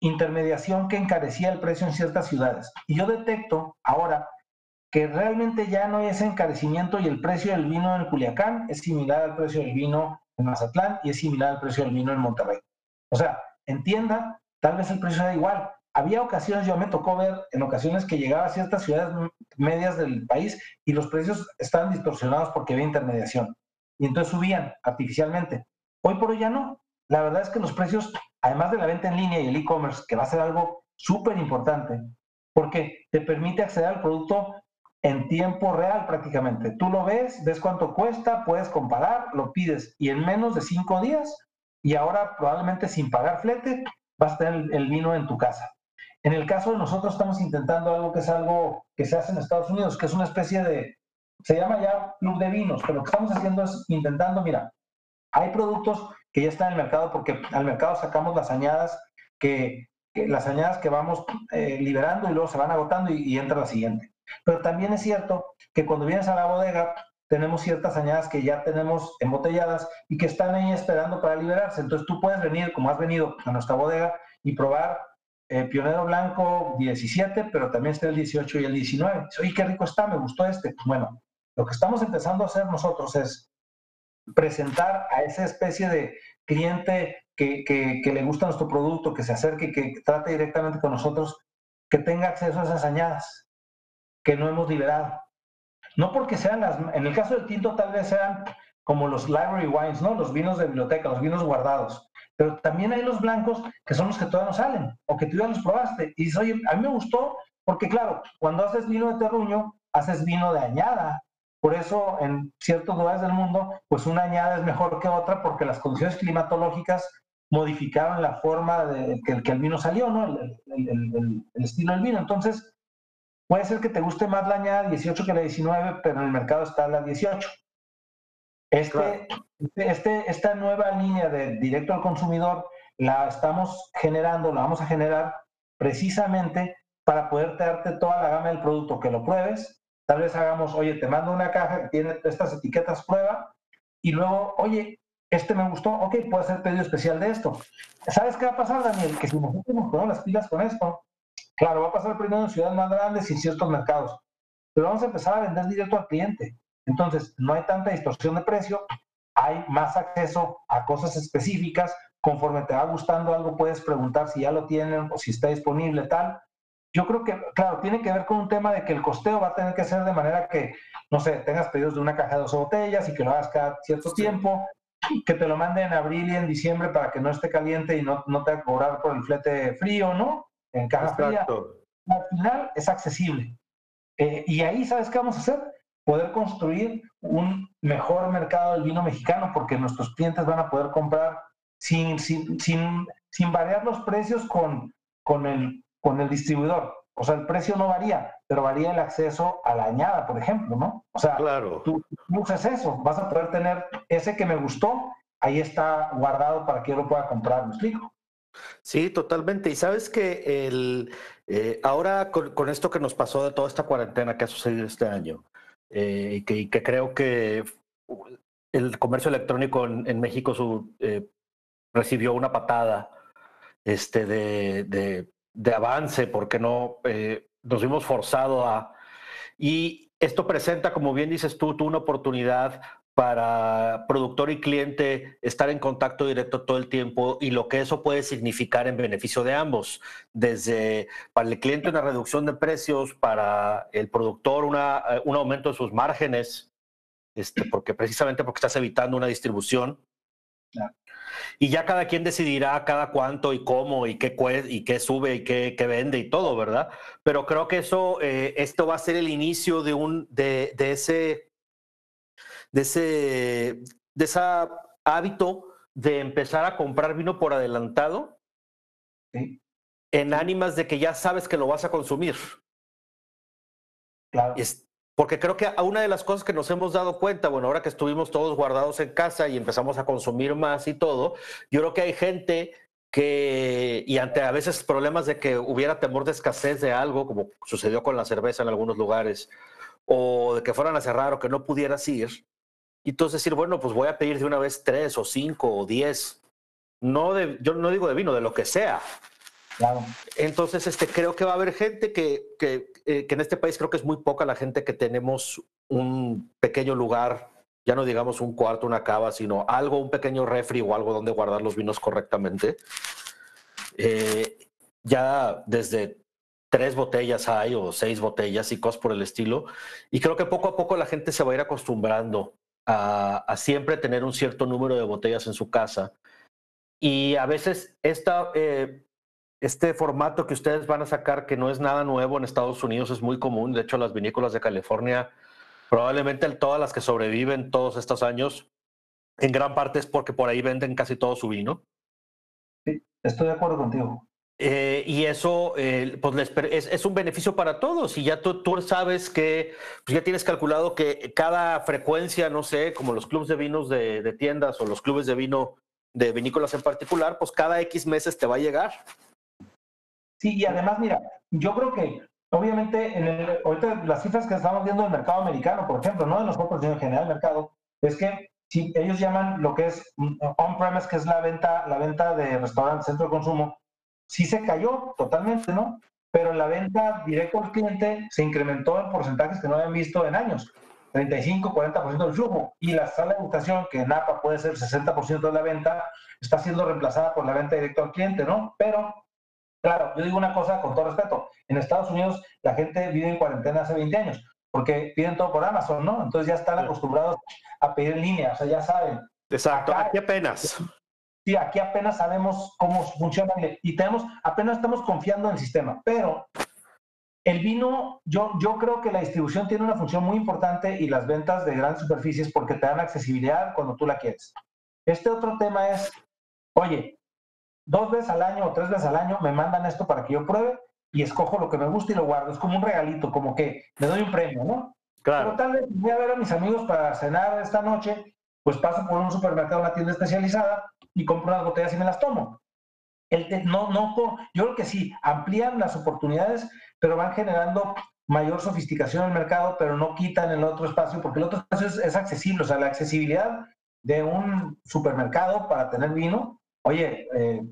Speaker 2: intermediación que encarecía el precio en ciertas ciudades. Y yo detecto ahora que realmente ya no ese encarecimiento y el precio del vino en Culiacán es similar al precio del vino en Mazatlán y es similar al precio del vino en Monterrey. O sea, entienda, tal vez el precio era igual. Había ocasiones, yo me tocó ver en ocasiones que llegaba a ciertas ciudades medias del país y los precios estaban distorsionados porque había intermediación. Y entonces subían artificialmente. Hoy por hoy ya no. La verdad es que los precios, además de la venta en línea y el e-commerce, que va a ser algo súper importante, porque te permite acceder al producto en tiempo real prácticamente. Tú lo ves, ves cuánto cuesta, puedes comparar, lo pides y en menos de cinco días y ahora probablemente sin pagar flete vas a tener el, vino en tu casa. En el caso de nosotros estamos intentando algo que es algo que se hace en Estados Unidos, que es una especie de, se llama ya club de vinos, pero lo que estamos haciendo es intentando, mira, hay productos que ya están en el mercado porque al mercado sacamos las añadas que, las añadas que vamos eh, liberando y luego se van agotando y entra la siguiente. Pero también es cierto que cuando vienes a la bodega, tenemos ciertas añadas que ya tenemos embotelladas y que están ahí esperando para liberarse. Entonces tú puedes venir, como has venido a nuestra bodega, y probar eh, Pionero Blanco 17, pero también está el 18 y el 19. Oye, qué rico está, me gustó este. Pues bueno, lo que estamos empezando a hacer nosotros es presentar a esa especie de cliente que, que, le gusta nuestro producto, que se acerque, que trate directamente con nosotros, que tenga acceso a esas añadas que no hemos liberado. No porque sean las, en el caso del tinto tal vez sean como los library wines, ¿no? Los vinos de biblioteca, los vinos guardados. Pero también hay los blancos que son los que todavía no salen o que tú ya los probaste. Y dices, oye, a mí me gustó porque, claro, cuando haces vino de terruño, haces vino de añada. Por eso, en ciertos lugares del mundo, pues una añada es mejor que otra porque las condiciones climatológicas modificaron la forma de que, el vino salió, ¿no? El, el, estilo del vino. Entonces, puede ser que te guste más la añada 18 que la 19, pero en el mercado está la 18. Este, este, esta nueva línea de directo al consumidor la estamos generando, la vamos a generar precisamente para poder darte toda la gama del producto, que lo pruebes. Tal vez hagamos, oye, te mando una caja que tiene estas etiquetas prueba y luego, oye, este me gustó, ok, puedo hacer pedido especial de esto. ¿Sabes qué va a pasar, Daniel? Que si nosotros nos ponemos las pilas con esto, claro, va a pasar primero en ciudades más grandes y en ciertos mercados, pero vamos a empezar a vender directo al cliente. Entonces, no hay tanta distorsión de precio, hay más acceso a cosas específicas. Conforme te va gustando algo, puedes preguntar si ya lo tienen o si está disponible, tal. Yo creo que, claro, tiene que ver con un tema de que el costeo va a tener que ser de manera que, no sé, tengas pedidos de una caja de dos botellas y que lo hagas cada cierto tiempo, que te lo manden en abril y en diciembre para que no esté caliente y no, no te va a cobrar por el flete frío, ¿no? En caja fría. Al final es accesible. Eh, y ahí, ¿sabes qué vamos a hacer? poder construir un mejor mercado del vino mexicano, porque nuestros clientes van a poder comprar sin, sin, sin, sin variar los precios con, con, el, con el distribuidor. O sea, el precio no varía, pero varía el acceso a la añada, por ejemplo, ¿no? O sea,
Speaker 1: claro.
Speaker 2: tú, usas eso, vas a poder tener ese que me gustó, ahí está guardado para que yo lo pueda comprar, ¿me explico?
Speaker 1: Sí, totalmente. Y sabes que el, eh, ahora con, esto que nos pasó de toda esta cuarentena que ha sucedido este año, eh, que, creo que el comercio electrónico en, México eh, recibió una patada este, de, de, de avance porque no eh, nos vimos forzados a... Y esto presenta, como bien dices tú, tú una oportunidad para productor y cliente estar en contacto directo todo el tiempo y lo que eso puede significar en beneficio de ambos, desde para el cliente una reducción de precios, para el productor una, eh, un aumento de sus márgenes, este, porque precisamente porque estás evitando una distribución. Y ya cada quien decidirá cada cuánto y cómo y qué, y qué sube y qué, qué, vende y todo, ¿verdad? Pero creo que eso, eh, esto va a ser el inicio de, un, de, de ese de ese, de ese hábito de empezar a comprar vino por adelantado en ánimas de que ya sabes que lo vas a consumir.
Speaker 2: Claro.
Speaker 1: porque creo que una de las cosas que nos hemos dado cuenta, bueno, ahora que estuvimos todos guardados en casa y empezamos a consumir más y todo, yo creo que hay gente que, y ante a veces problemas de que hubiera temor de escasez de algo, como sucedió con la cerveza en algunos lugares, o de que fueran a cerrar o que no pudieras ir, y entonces decir, bueno, pues voy a pedir de una vez tres o cinco o diez. No de, yo no digo de vino, de lo que sea.
Speaker 2: Claro.
Speaker 1: Entonces, este, creo que va a haber gente que, que, eh, que en este país creo que es muy poca la gente que tenemos un pequeño lugar, ya no digamos un cuarto, una cava, sino algo, un pequeño refri o algo donde guardar los vinos correctamente. Eh, ya desde tres botellas hay o seis botellas y cosas por el estilo. Y creo que poco a poco la gente se va a ir acostumbrando a, siempre tener un cierto número de botellas en su casa. Y a veces esta, eh, este formato que ustedes van a sacar, que no es nada nuevo en Estados Unidos, es muy común. De hecho, las vinícolas de California, probablemente todas las que sobreviven todos estos años, en gran parte es porque por ahí venden casi todo su vino.
Speaker 2: Sí, estoy de acuerdo contigo.
Speaker 1: Eh, y eso eh, pues es, un beneficio para todos. Y ya tú, tú sabes que pues ya tienes calculado que cada frecuencia, no sé, como los clubes de vinos de, tiendas o los clubes de vino de vinícolas en particular, pues cada X meses te va a llegar.
Speaker 2: Sí, y además, mira, yo creo que obviamente, en el, ahorita las cifras que estamos viendo del mercado americano, por ejemplo, no de nosotros, sino en general del mercado, es que si ellos llaman lo que es on-premise, que es la venta, la venta de restaurantes, centro de consumo, sí se cayó totalmente, ¿no? Pero la venta directa al cliente se incrementó en porcentajes que no habían visto en años. 35, 40% del flujo. Y la sala de educación, que en APA puede ser 60% de la venta, está siendo reemplazada por la venta directa al cliente, ¿no? Pero, claro, yo digo una cosa con todo respeto. En Estados Unidos la gente vive en cuarentena hace 20 años, porque piden todo por Amazon, ¿no? Entonces ya están acostumbrados a pedir en línea, o sea, ya saben.
Speaker 1: Exacto, aquí apenas.
Speaker 2: Sí, aquí apenas sabemos cómo funciona y tenemos, apenas estamos confiando en el sistema, pero el vino, yo, yo creo que la distribución tiene una función muy importante y las ventas de grandes superficies porque te dan accesibilidad cuando tú la quieres. Este otro tema es, oye, dos veces al año o tres veces al año me mandan esto para que yo pruebe y escojo lo que me gusta y lo guardo. Es como un regalito, como que me doy un premio, ¿no? Claro. Pero tal vez voy a ver a mis amigos para cenar esta noche, pues paso por un supermercado, una tienda especializada y compro unas botellas y me las tomo. El no, no, yo creo que sí, amplían las oportunidades, pero van generando mayor sofisticación el mercado, pero no quitan el otro espacio, porque el otro espacio es, accesible, o sea, la accesibilidad de un supermercado para tener vino, oye, eh,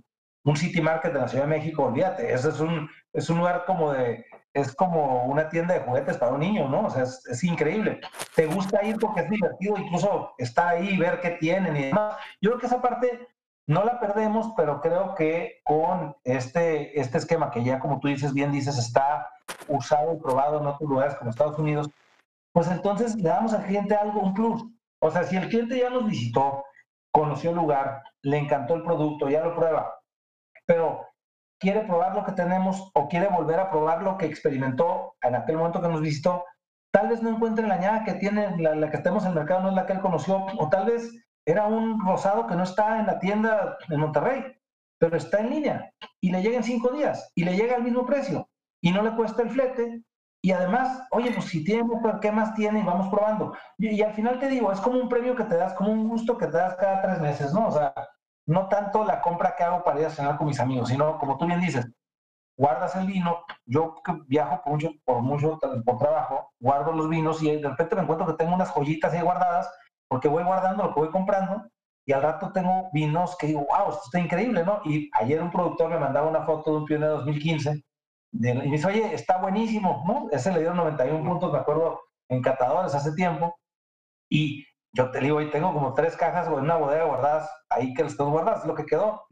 Speaker 2: un City Market de la Ciudad de México, olvídate, eso es un, es un lugar como de, es como una tienda de juguetes para un niño, ¿no? O sea, es, increíble. Te gusta ir porque es divertido, incluso estar ahí, ver qué tienen y demás. Yo creo que esa parte no la perdemos, pero creo que con este, este esquema que ya, como tú dices, bien dices, está usado y probado en otros lugares como Estados Unidos, pues entonces le damos al cliente algo, un plus. O sea, si el cliente ya nos visitó, conoció el lugar, le encantó el producto, ya lo prueba, pero quiere probar lo que tenemos o quiere volver a probar lo que experimentó en aquel momento que nos visitó, tal vez no encuentre la añada que tiene, la, que estemos en el mercado no es la que él conoció, o tal vez era un rosado que no está en la tienda en Monterrey, pero está en línea y le llega en cinco días y le llega al mismo precio y no le cuesta el flete. Y además, oye, pues si tiene, ¿qué más tiene? Y vamos probando. Y, al final te digo, es como un premio que te das, como un gusto que te das cada tres meses, ¿no? O sea, no tanto la compra que hago para ir a cenar con mis amigos, sino como tú bien dices, guardas el vino, yo viajo por mucho, por mucho por trabajo, guardo los vinos y de repente me encuentro que tengo unas joyitas ahí guardadas porque voy guardando lo que voy comprando y al rato tengo vinos que digo, wow, esto está increíble, ¿no? Y ayer un productor me mandaba una foto de un pionero 2015 y me dice, oye, está buenísimo, ¿no? Ese le dio 91 puntos, me acuerdo, en catadores hace tiempo. Y yo te digo, y tengo como tres cajas o en una bodega guardadas ahí que las tengo guardadas, es lo que quedó.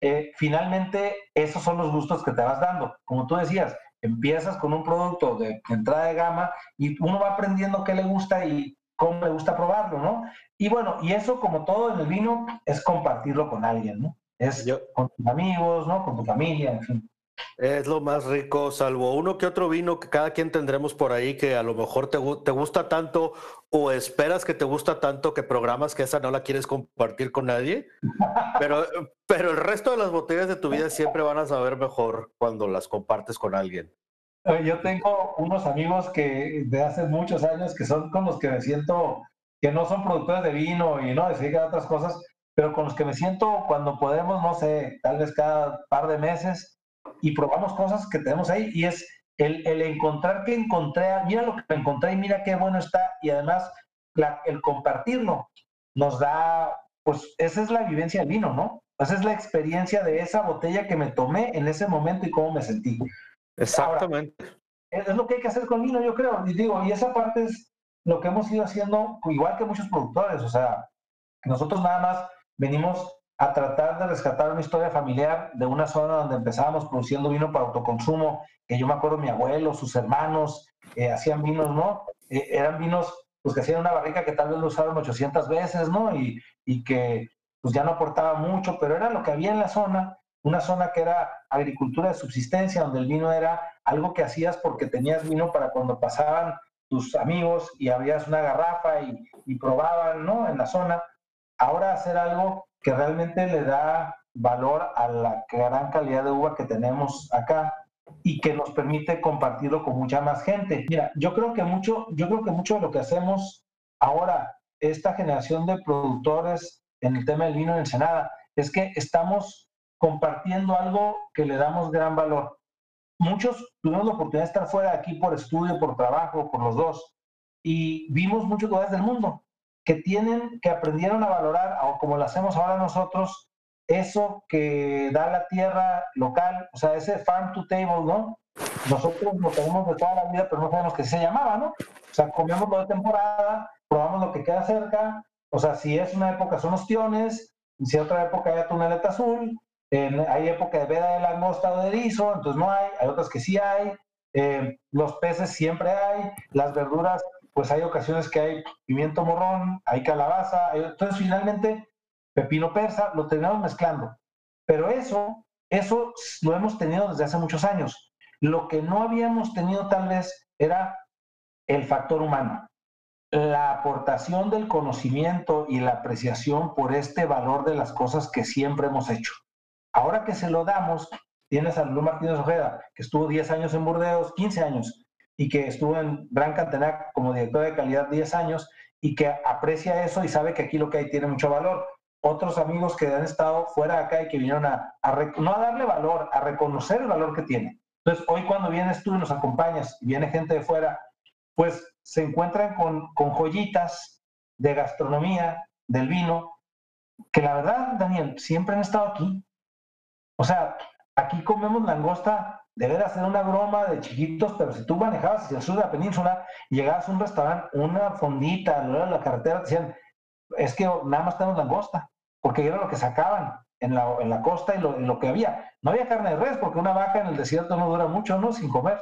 Speaker 2: Eh, finalmente, esos son los gustos que te vas dando. Como tú decías, empiezas con un producto de entrada de gama y uno va aprendiendo qué le gusta y cómo me gusta probarlo, ¿no? Y bueno, y eso como todo en el vino es compartirlo con alguien, ¿no? Es con tus amigos, ¿no? Con tu familia, en fin.
Speaker 1: Es lo más rico, salvo uno que otro vino que cada quien tendremos por ahí que a lo mejor te, te, gusta tanto o esperas que te gusta tanto que programas que esa no la quieres compartir con nadie. Pero, pero el resto de las botellas de tu vida siempre van a saber mejor cuando las compartes con alguien.
Speaker 2: Yo tengo unos amigos que de hace muchos años que son con los que me siento, que no son productores de vino y no, a otras cosas, pero con los que me siento cuando podemos, no sé, tal vez cada par de meses y probamos cosas que tenemos ahí y es el, el encontrar que encontré, mira lo que encontré y mira qué bueno está y además el compartirlo nos da, pues esa es la vivencia del vino, ¿no? Esa es la experiencia de esa botella que me tomé en ese momento y cómo me sentí.
Speaker 1: Exactamente.
Speaker 2: es lo que hay que hacer con vino, yo creo. Y digo, y esa parte es lo que hemos ido haciendo, igual que muchos productores. O sea, nosotros nada más venimos a tratar de rescatar una historia familiar de una zona donde empezábamos produciendo vino para autoconsumo, que yo me acuerdo mi abuelo, sus hermanos, eh, hacían vinos, ¿no? Eh, eran vinos pues que hacían una barrica que tal vez lo usaron 800 veces, ¿no? Y, y que pues ya no aportaba mucho, pero era lo que había en la zona una zona que era agricultura de subsistencia, donde el vino era algo que hacías porque tenías vino para cuando pasaban tus amigos y abrías una garrafa y, probaban, ¿no? En la zona. Ahora hacer algo que realmente le da valor a la gran calidad de uva que tenemos acá y que nos permite compartirlo con mucha más gente. Mira, yo creo que mucho, yo creo que mucho de lo que hacemos ahora, esta generación de productores en el tema del vino en Ensenada, es que estamos compartiendo algo que le damos gran valor. muchos tuvimos la oportunidad de estar fuera de aquí por estudio, por trabajo, por los dos, y vimos muchos lugares del mundo que tienen, que aprendieron a valorar, o como lo hacemos ahora nosotros, eso que da la tierra local, o sea, ese farm to table, ¿no? Nosotros lo tenemos de toda la vida, pero no sabemos qué se llamaba, ¿no? O sea, comemos lo de temporada, probamos lo que queda cerca, o sea, si es una época son ostiones, si otra época hay atuneleta azul, hay época de veda de langosta o de erizo, entonces no hay, hay otras que sí hay, eh, los peces siempre hay, las verduras, pues hay ocasiones que hay pimiento morrón, hay calabaza, entonces finalmente pepino persa, lo tenemos mezclando. Pero eso, eso lo hemos tenido desde hace muchos años. Lo que no habíamos tenido tal vez era el factor humano. La aportación del conocimiento y la apreciación por este valor de las cosas que siempre hemos hecho. Ahora que se lo damos, tienes a Luis Martínez Ojeda, que estuvo 10 años en Burdeos, 15 años, y que estuvo en Gran Cantenac como director de calidad 10 años, y que aprecia eso y sabe que aquí lo que hay tiene mucho valor otros amigos que han estado fuera de acá y que vinieron a, no a darle valor, a reconocer el valor que tiene. Entonces, hoy cuando vienes tú y nos acompañas y viene gente de fuera, pues se encuentran con, con joyitas de gastronomía, del vino, que la verdad, Daniel, siempre han estado aquí. O sea, aquí comemos langosta, debe ser una broma de chiquitos, pero si tú manejabas hacia el sur de la península y llegabas a un restaurante, una fondita, a la carretera, te decían, es que nada más tenemos langosta porque era lo que sacaban en la, en la costa y lo, que había. No había carne de res, porque una vaca en el desierto no dura mucho, ¿no? Sin comer.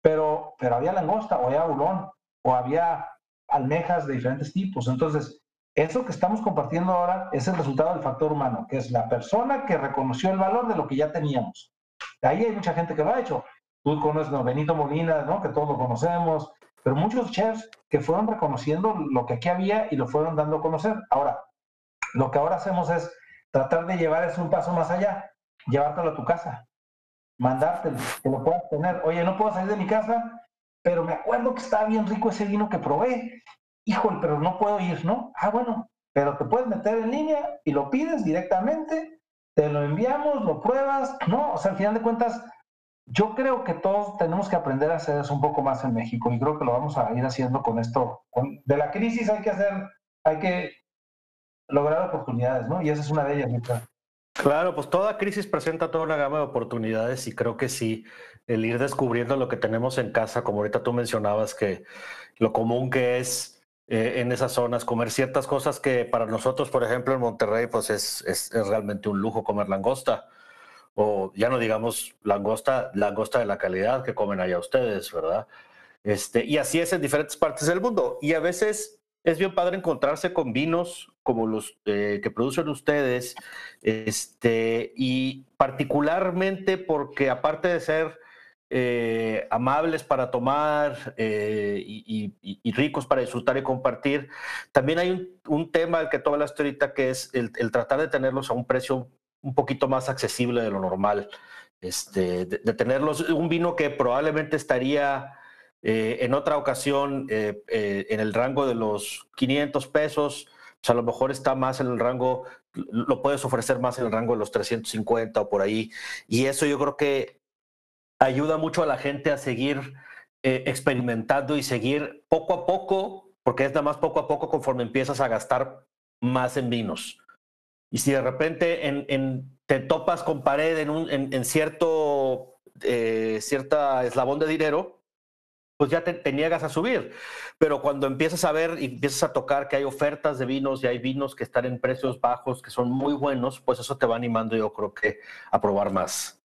Speaker 2: Pero, pero había langosta, o había bulón, o había almejas de diferentes tipos. Entonces, eso que estamos compartiendo ahora es el resultado del factor humano, que es la persona que reconoció el valor de lo que ya teníamos. Ahí hay mucha gente que lo ha hecho. Tú conoces a Benito Molina, ¿no? que todos lo conocemos, pero muchos chefs que fueron reconociendo lo que aquí había y lo fueron dando a conocer. Ahora, lo que ahora hacemos es tratar de llevar eso un paso más allá, llevártelo a tu casa, mandártelo, que lo puedas tener. Oye, no puedo salir de mi casa, pero me acuerdo que estaba bien rico ese vino que probé. Híjole, pero no puedo ir, ¿no? Ah, bueno, pero te puedes meter en línea y lo pides directamente, te lo enviamos, lo pruebas, ¿no? O sea, al final de cuentas, yo creo que todos tenemos que aprender a hacer eso un poco más en México y creo que lo vamos a ir haciendo con esto. de la crisis hay que hacer, hay que lograr oportunidades, ¿no? Y esa es una de ellas,
Speaker 1: Claro, pues toda crisis presenta toda una gama de oportunidades y creo que sí, el ir descubriendo lo que tenemos en casa, como ahorita tú mencionabas, que lo común que es eh, en esas zonas comer ciertas cosas que para nosotros, por ejemplo, en Monterrey, pues es, es, realmente un lujo comer langosta. O ya no digamos langosta, langosta de la calidad que comen allá ustedes, ¿verdad? Este, y así es en diferentes partes del mundo. Y a veces es bien padre encontrarse con vinos como los eh, que producen ustedes, este, y particularmente porque aparte de ser eh, amables para tomar eh, y, ricos para disfrutar y compartir, también hay un, tema al que tú hablaste ahorita que es el, tratar de tenerlos a un precio un poquito más accesible de lo normal. Este, de tenerlos, un vino que probablemente estaría eh, en otra ocasión, en el rango de los 500 pesos, a lo mejor está más en el rango, lo puedes ofrecer más en el rango de los 350 o por ahí. Y eso yo creo que ayuda mucho a la gente a seguir experimentando y seguir poco a poco, porque es nada más poco a poco conforme empiezas a gastar más en vinos. Y si de repente en, te topas con pared en, un, en, cierto cierta eslabón de dinero, pues ya te, niegas a subir. Pero cuando empiezas a ver y empiezas a tocar que hay ofertas de vinos y hay vinos que están en precios bajos, que son muy buenos, pues eso te va animando yo creo que a probar más.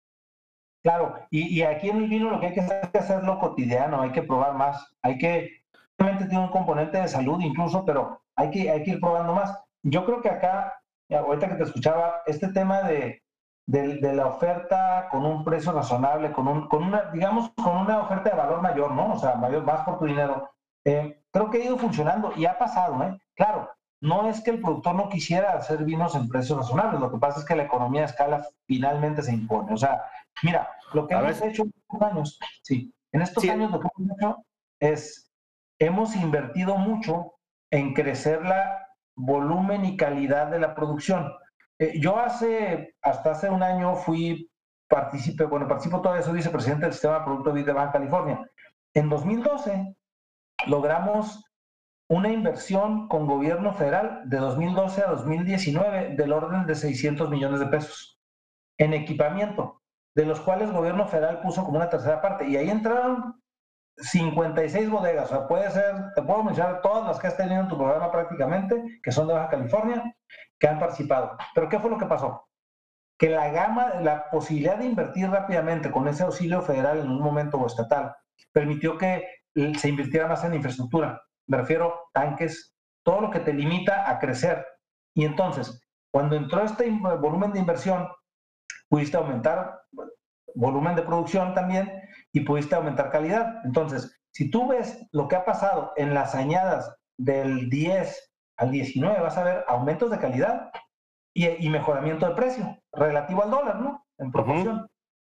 Speaker 2: Claro, y, aquí en el vino lo que hay que hacer es hacerlo cotidiano, hay que probar más, hay que, obviamente tiene un componente de salud incluso, pero hay que, hay que ir probando más. Yo creo que acá, ahorita que te escuchaba, este tema de, de, la oferta con un precio razonable, con, un, con una, digamos, con una oferta de valor mayor, ¿no? O sea, mayor, más por tu dinero. Eh, creo que ha ido funcionando y ha pasado, ¿eh? Claro, no es que el productor no quisiera hacer vinos en precios razonables, lo que pasa es que la economía de escala finalmente se impone. O sea, mira, lo que hemos hecho en estos años, sí, en estos años lo que hemos hecho es, hemos invertido mucho en crecer la volumen y calidad de la producción. Eh, yo hace, hasta hace un año fui participé, bueno, participo todavía, soy vicepresidente del Sistema de Producto de Baja California. En 2012 logramos una inversión con gobierno federal de 2012 a 2019 del orden de 600 millones de pesos en equipamiento, de los cuales el gobierno federal puso como una tercera parte. Y ahí entraron 56 bodegas, o sea, puede ser, te puedo mencionar todas las que has tenido en tu programa prácticamente, que son de Baja California, que han participado. Pero ¿qué fue lo que pasó? Que la gama, la posibilidad de invertir rápidamente con ese auxilio federal en un momento estatal, permitió que se invirtiera más en infraestructura. Me refiero tanques, todo lo que te limita a crecer. Y entonces, cuando entró este volumen de inversión, pudiste aumentar volumen de producción también y pudiste aumentar calidad. Entonces, si tú ves lo que ha pasado en las añadas del 10 al 19, vas a ver aumentos de calidad y, mejoramiento de precio relativo al dólar, ¿no? En proporción.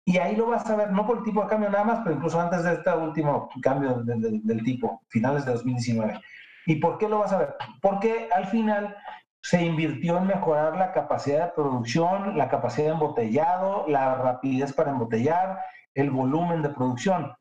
Speaker 2: Y ahí lo vas a ver, no por el tipo de cambio nada más, pero incluso antes de este último cambio del tipo, finales de 2019. ¿Y por qué lo vas a ver? Porque al final se invirtió en mejorar la capacidad de producción, la capacidad de embotellado, la rapidez para embotellar, el volumen de producción.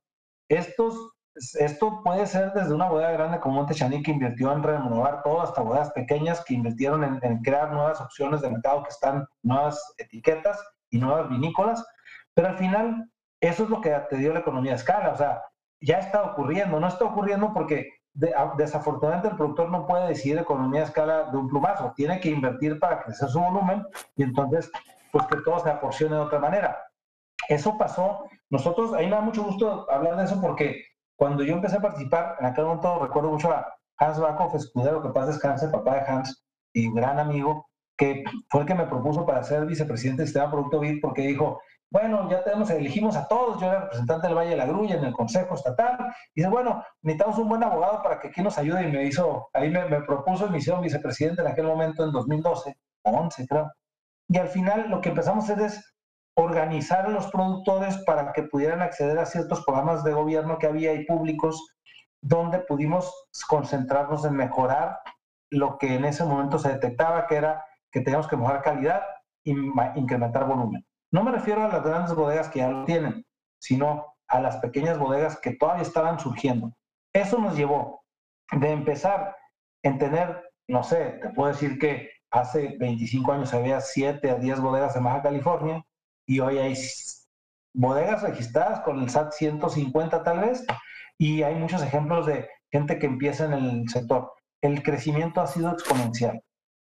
Speaker 2: Esto puede ser desde una bodega grande como Montechaní que invirtió en renovar todo, hasta bodegas pequeñas que invirtieron en, en, crear nuevas opciones de mercado que están, nuevas etiquetas y nuevas vinícolas. Pero al final, eso es lo que te dio la economía de escala. O sea, ya está ocurriendo. No está ocurriendo porque desafortunadamente el productor no puede decidir economía de escala de un plumazo, tiene que invertir para crecer su volumen y entonces pues que todo se aporcione de otra manera. Eso pasó, nosotros, ahí me da mucho gusto hablar de eso porque cuando yo empecé a participar, en aquel momento recuerdo mucho a Hans Backhoff, escudero, que paz descanse, papá de Hans y un gran amigo, que fue el que me propuso para ser vicepresidente del Sistema Producto BID porque dijo, bueno, ya tenemos, elegimos a todos, yo era representante del Valle de la Grulla en el Consejo Estatal, y dice, bueno, necesitamos un buen abogado para que aquí nos ayude, y me hizo, ahí me, propuso y me hicieron vicepresidente en aquel momento, en 2012, o 11 creo, y al final lo que empezamos a hacer es organizar a los productores para que pudieran acceder a ciertos programas de gobierno que había y públicos, donde pudimos concentrarnos en mejorar lo que en ese momento se detectaba, que era que teníamos que mejorar calidad e incrementar volumen. No me refiero a las grandes bodegas que ya lo tienen, sino a las pequeñas bodegas que todavía estaban surgiendo. Eso nos llevó de empezar en tener, no sé, te puedo decir que hace 25 años había 7 a 10 bodegas en Baja California y hoy hay bodegas registradas con el SAT 150 tal vez y hay muchos ejemplos de gente que empieza en el sector. El crecimiento ha sido exponencial.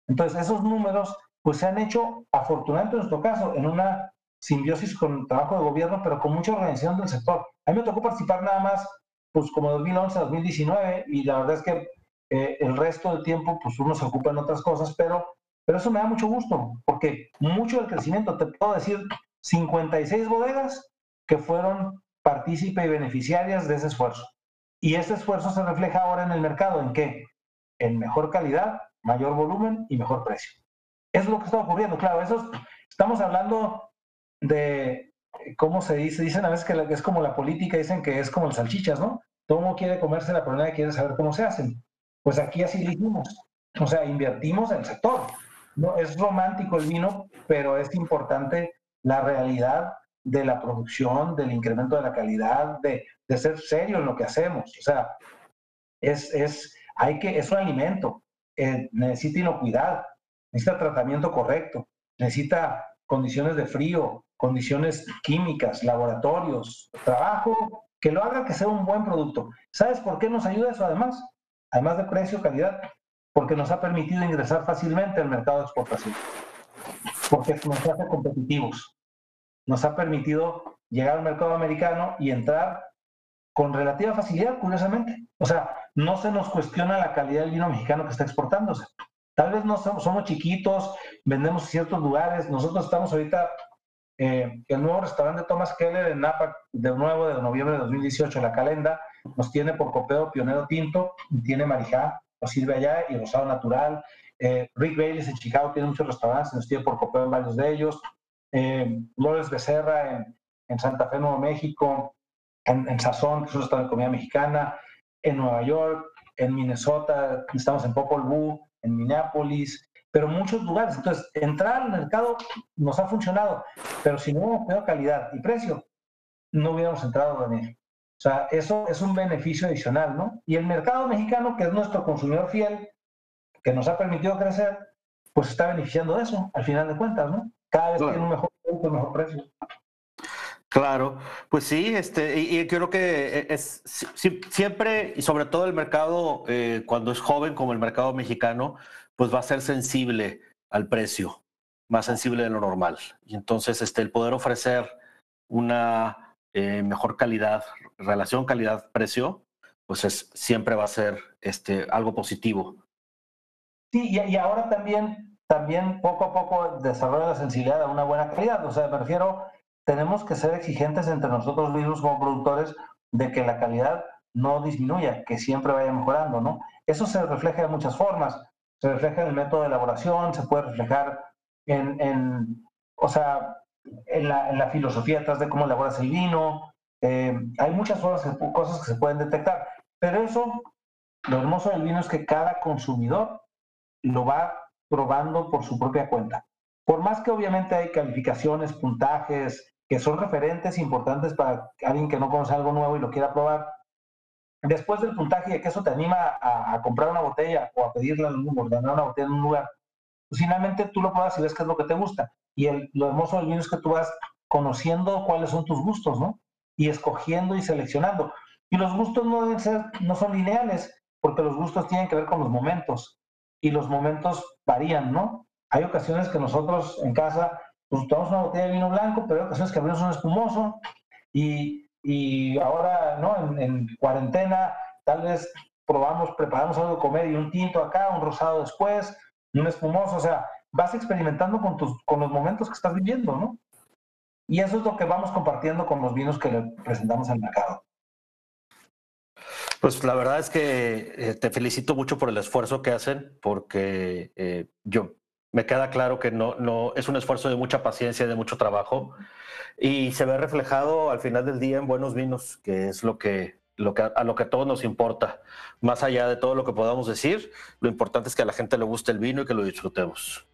Speaker 2: Entonces, esos números pues se han hecho, afortunadamente en nuestro caso, en una simbiosis con trabajo de gobierno, pero con mucha organización del sector. A mí me tocó participar nada más, pues como 2011, 2019, y la verdad es que eh, el resto del tiempo, pues uno se ocupa en otras cosas, pero, pero eso me da mucho gusto, porque mucho del crecimiento, te puedo decir, 56 bodegas que fueron partícipe y beneficiarias de ese esfuerzo. Y ese esfuerzo se refleja ahora en el mercado, ¿en qué? En mejor calidad, mayor volumen y mejor precio. Eso es lo que está ocurriendo, claro, eso estamos hablando de, ¿cómo se dice? Dicen a veces que es como la política, dicen que es como las salchichas, ¿no? Todo mundo quiere comerse la problema quiere saber cómo se hacen. Pues aquí así lo hicimos. O sea, invertimos en el sector. No, es romántico el vino, pero es importante la realidad de la producción, del incremento de la calidad, de, de ser serio en lo que hacemos. O sea, es, es, hay que, es un alimento, eh, necesita inocuidad, necesita tratamiento correcto, necesita condiciones de frío, condiciones químicas, laboratorios, trabajo, que lo haga que sea un buen producto. ¿Sabes por qué nos ayuda eso además? Además de precio, calidad, porque nos ha permitido ingresar fácilmente al mercado de exportación, porque nos hace competitivos, nos ha permitido llegar al mercado americano y entrar con relativa facilidad, curiosamente. O sea, no se nos cuestiona la calidad del vino mexicano que está exportándose. Tal vez no somos, somos chiquitos, vendemos en ciertos lugares. Nosotros estamos ahorita eh, el nuevo restaurante Thomas Keller en Napa, de nuevo, de noviembre de 2018, la calenda, nos tiene por copeo pionero tinto, tiene marijá, nos sirve allá, y rosado natural. Eh, Rick Bailey en Chicago tiene muchos restaurantes, nos tiene por copeo en varios de ellos. Eh, Lores Becerra en, en, Santa Fe, Nuevo México, en, en Sazón, que es un restaurante de comida mexicana, en Nueva York, en Minnesota, estamos en Popol Vuh, en Minneapolis, pero muchos lugares. Entonces, entrar al mercado nos ha funcionado, pero si no hubiéramos tenido calidad y precio, no hubiéramos entrado, Daniel. O sea, eso es un beneficio adicional, ¿no? Y el mercado mexicano, que es nuestro consumidor fiel, que nos ha permitido crecer, pues está beneficiando de eso, al final de cuentas, ¿no? Cada vez tiene un mejor producto, un mejor precio.
Speaker 1: Claro, pues sí, este, y, creo que e, es siempre, y sobre todo el mercado, eh, cuando es joven como el mercado mexicano, pues va a ser sensible al precio, más sensible de lo normal. Y entonces, este, el poder ofrecer una eh, mejor calidad, relación calidad-precio, pues es, siempre va a ser este, algo positivo.
Speaker 2: Sí, y, ahora también, también poco a poco desarrolla la sensibilidad a una buena calidad. O sea, me refiero, tenemos que ser exigentes entre nosotros mismos como productores de que la calidad no disminuya, que siempre vaya mejorando, ¿no? Eso se refleja de muchas formas. Se refleja en el método de elaboración, se puede reflejar en, en o sea, en la, filosofía atrás de cómo elaboras el vino. Eh, hay muchas cosas, cosas que se pueden detectar, pero eso, lo hermoso del vino es que cada consumidor lo va probando por su propia cuenta. Por más que obviamente hay calificaciones, puntajes, que son referentes importantes para alguien que no conoce algo nuevo y lo quiera probar, después del puntaje de que eso te anima a, comprar una botella o a pedirle a ordenar una botella en un lugar, pues finalmente tú lo pruebas y ves qué es lo que te gusta. Y el, lo hermoso del vino es que tú vas conociendo cuáles son tus gustos, ¿no? Y escogiendo y seleccionando. Y los gustos no deben ser, no son lineales, porque los gustos tienen que ver con los momentos. Y los momentos varían, ¿no? Hay ocasiones que nosotros en casa, pues tomamos una botella de vino blanco, pero hay ocasiones que abrimos un espumoso. Y, y ahora, ¿no? En, en cuarentena, tal vez probamos, preparamos algo de comer y un tinto acá, un rosado después, un espumoso. O sea, vas experimentando con, tus, con los momentos que estás viviendo, ¿no? Y eso es lo que vamos compartiendo con los vinos que le presentamos al mercado.
Speaker 1: Pues la verdad es que eh, te felicito mucho por el esfuerzo que hacen, porque eh, yo me queda claro que no, no es un esfuerzo de mucha paciencia, de mucho trabajo, y se ve reflejado al final del día en buenos vinos, que es lo que, lo que a lo que a todos nos importa. Más allá de todo lo que podamos decir, lo importante es que a la gente le guste el vino y que lo disfrutemos.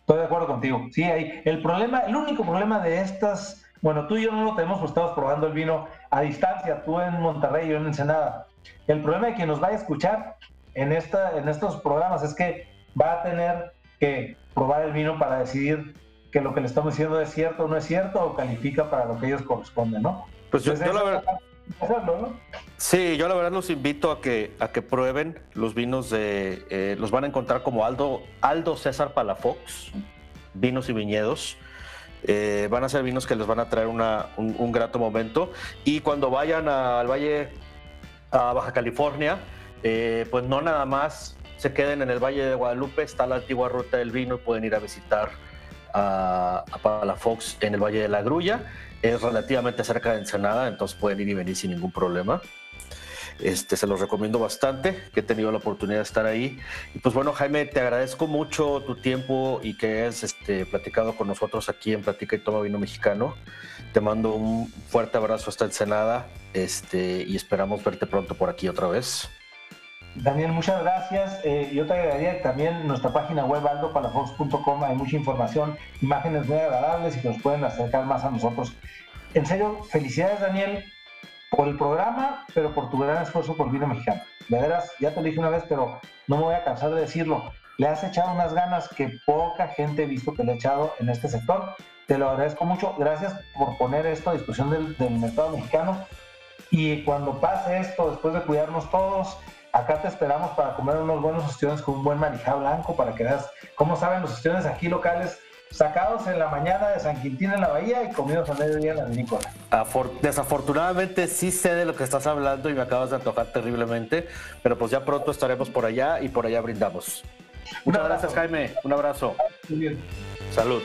Speaker 2: Estoy de acuerdo contigo. Sí, hay el problema, el único problema de estas, bueno, tú y yo no lo tenemos, pues estamos probando el vino a distancia, tú en Monterrey, yo en Ensenada. El problema de quien nos vaya a escuchar en, esta, en estos programas es que va a tener que probar el vino para decidir que lo que le estamos diciendo es cierto o no es cierto o califica para lo que ellos corresponden, ¿no?
Speaker 1: Pues yo, la verdad... Sí, yo la verdad los invito a que, a que prueben los vinos de, eh, los van a encontrar como Aldo, Aldo César Palafox, vinos y viñedos. Eh, van a ser vinos que les van a traer un, grato momento. Y cuando vayan al Valle, a Baja California, eh, pues no nada más se queden en el Valle de Guadalupe, está la antigua ruta del vino y pueden ir a visitar a, a Palafox en el Valle de la Grulla es relativamente cerca de Ensenada, entonces pueden ir y venir sin ningún problema. Este, se los recomiendo bastante, que he tenido la oportunidad de estar ahí. Y pues bueno, Jaime, te agradezco mucho tu tiempo y que hayas este, platicado con nosotros aquí en Platica y Toma Vino Mexicano. Te mando un fuerte abrazo hasta Ensenada este, y esperamos verte pronto por aquí otra vez.
Speaker 2: Daniel, muchas gracias. Eh, yo te agregaría también nuestra página web aldopalafox.com hay mucha información, imágenes muy agradables y que nos pueden acercar más a nosotros. En serio, felicidades Daniel por el programa, pero por tu gran esfuerzo por vino mexicano. De veras, ya te lo dije una vez, pero no me voy a cansar de decirlo. Le has echado unas ganas que poca gente he visto que le ha echado en este sector. Te lo agradezco mucho. Gracias por poner esto a disposición del, del mercado mexicano. Y cuando pase esto, después de cuidarnos todos, Acá te esperamos para comer unos buenos ostiones con un buen marijá blanco para que veas cómo saben los ostiones aquí locales sacados en la mañana de San Quintín en la Bahía y comidos a mediodía en la vinícola.
Speaker 1: Desafortunadamente sí sé de lo que estás hablando y me acabas de antojar terriblemente, pero pues ya pronto estaremos por allá y por allá brindamos. Muchas gracias Jaime, un abrazo. Muy bien. Salud.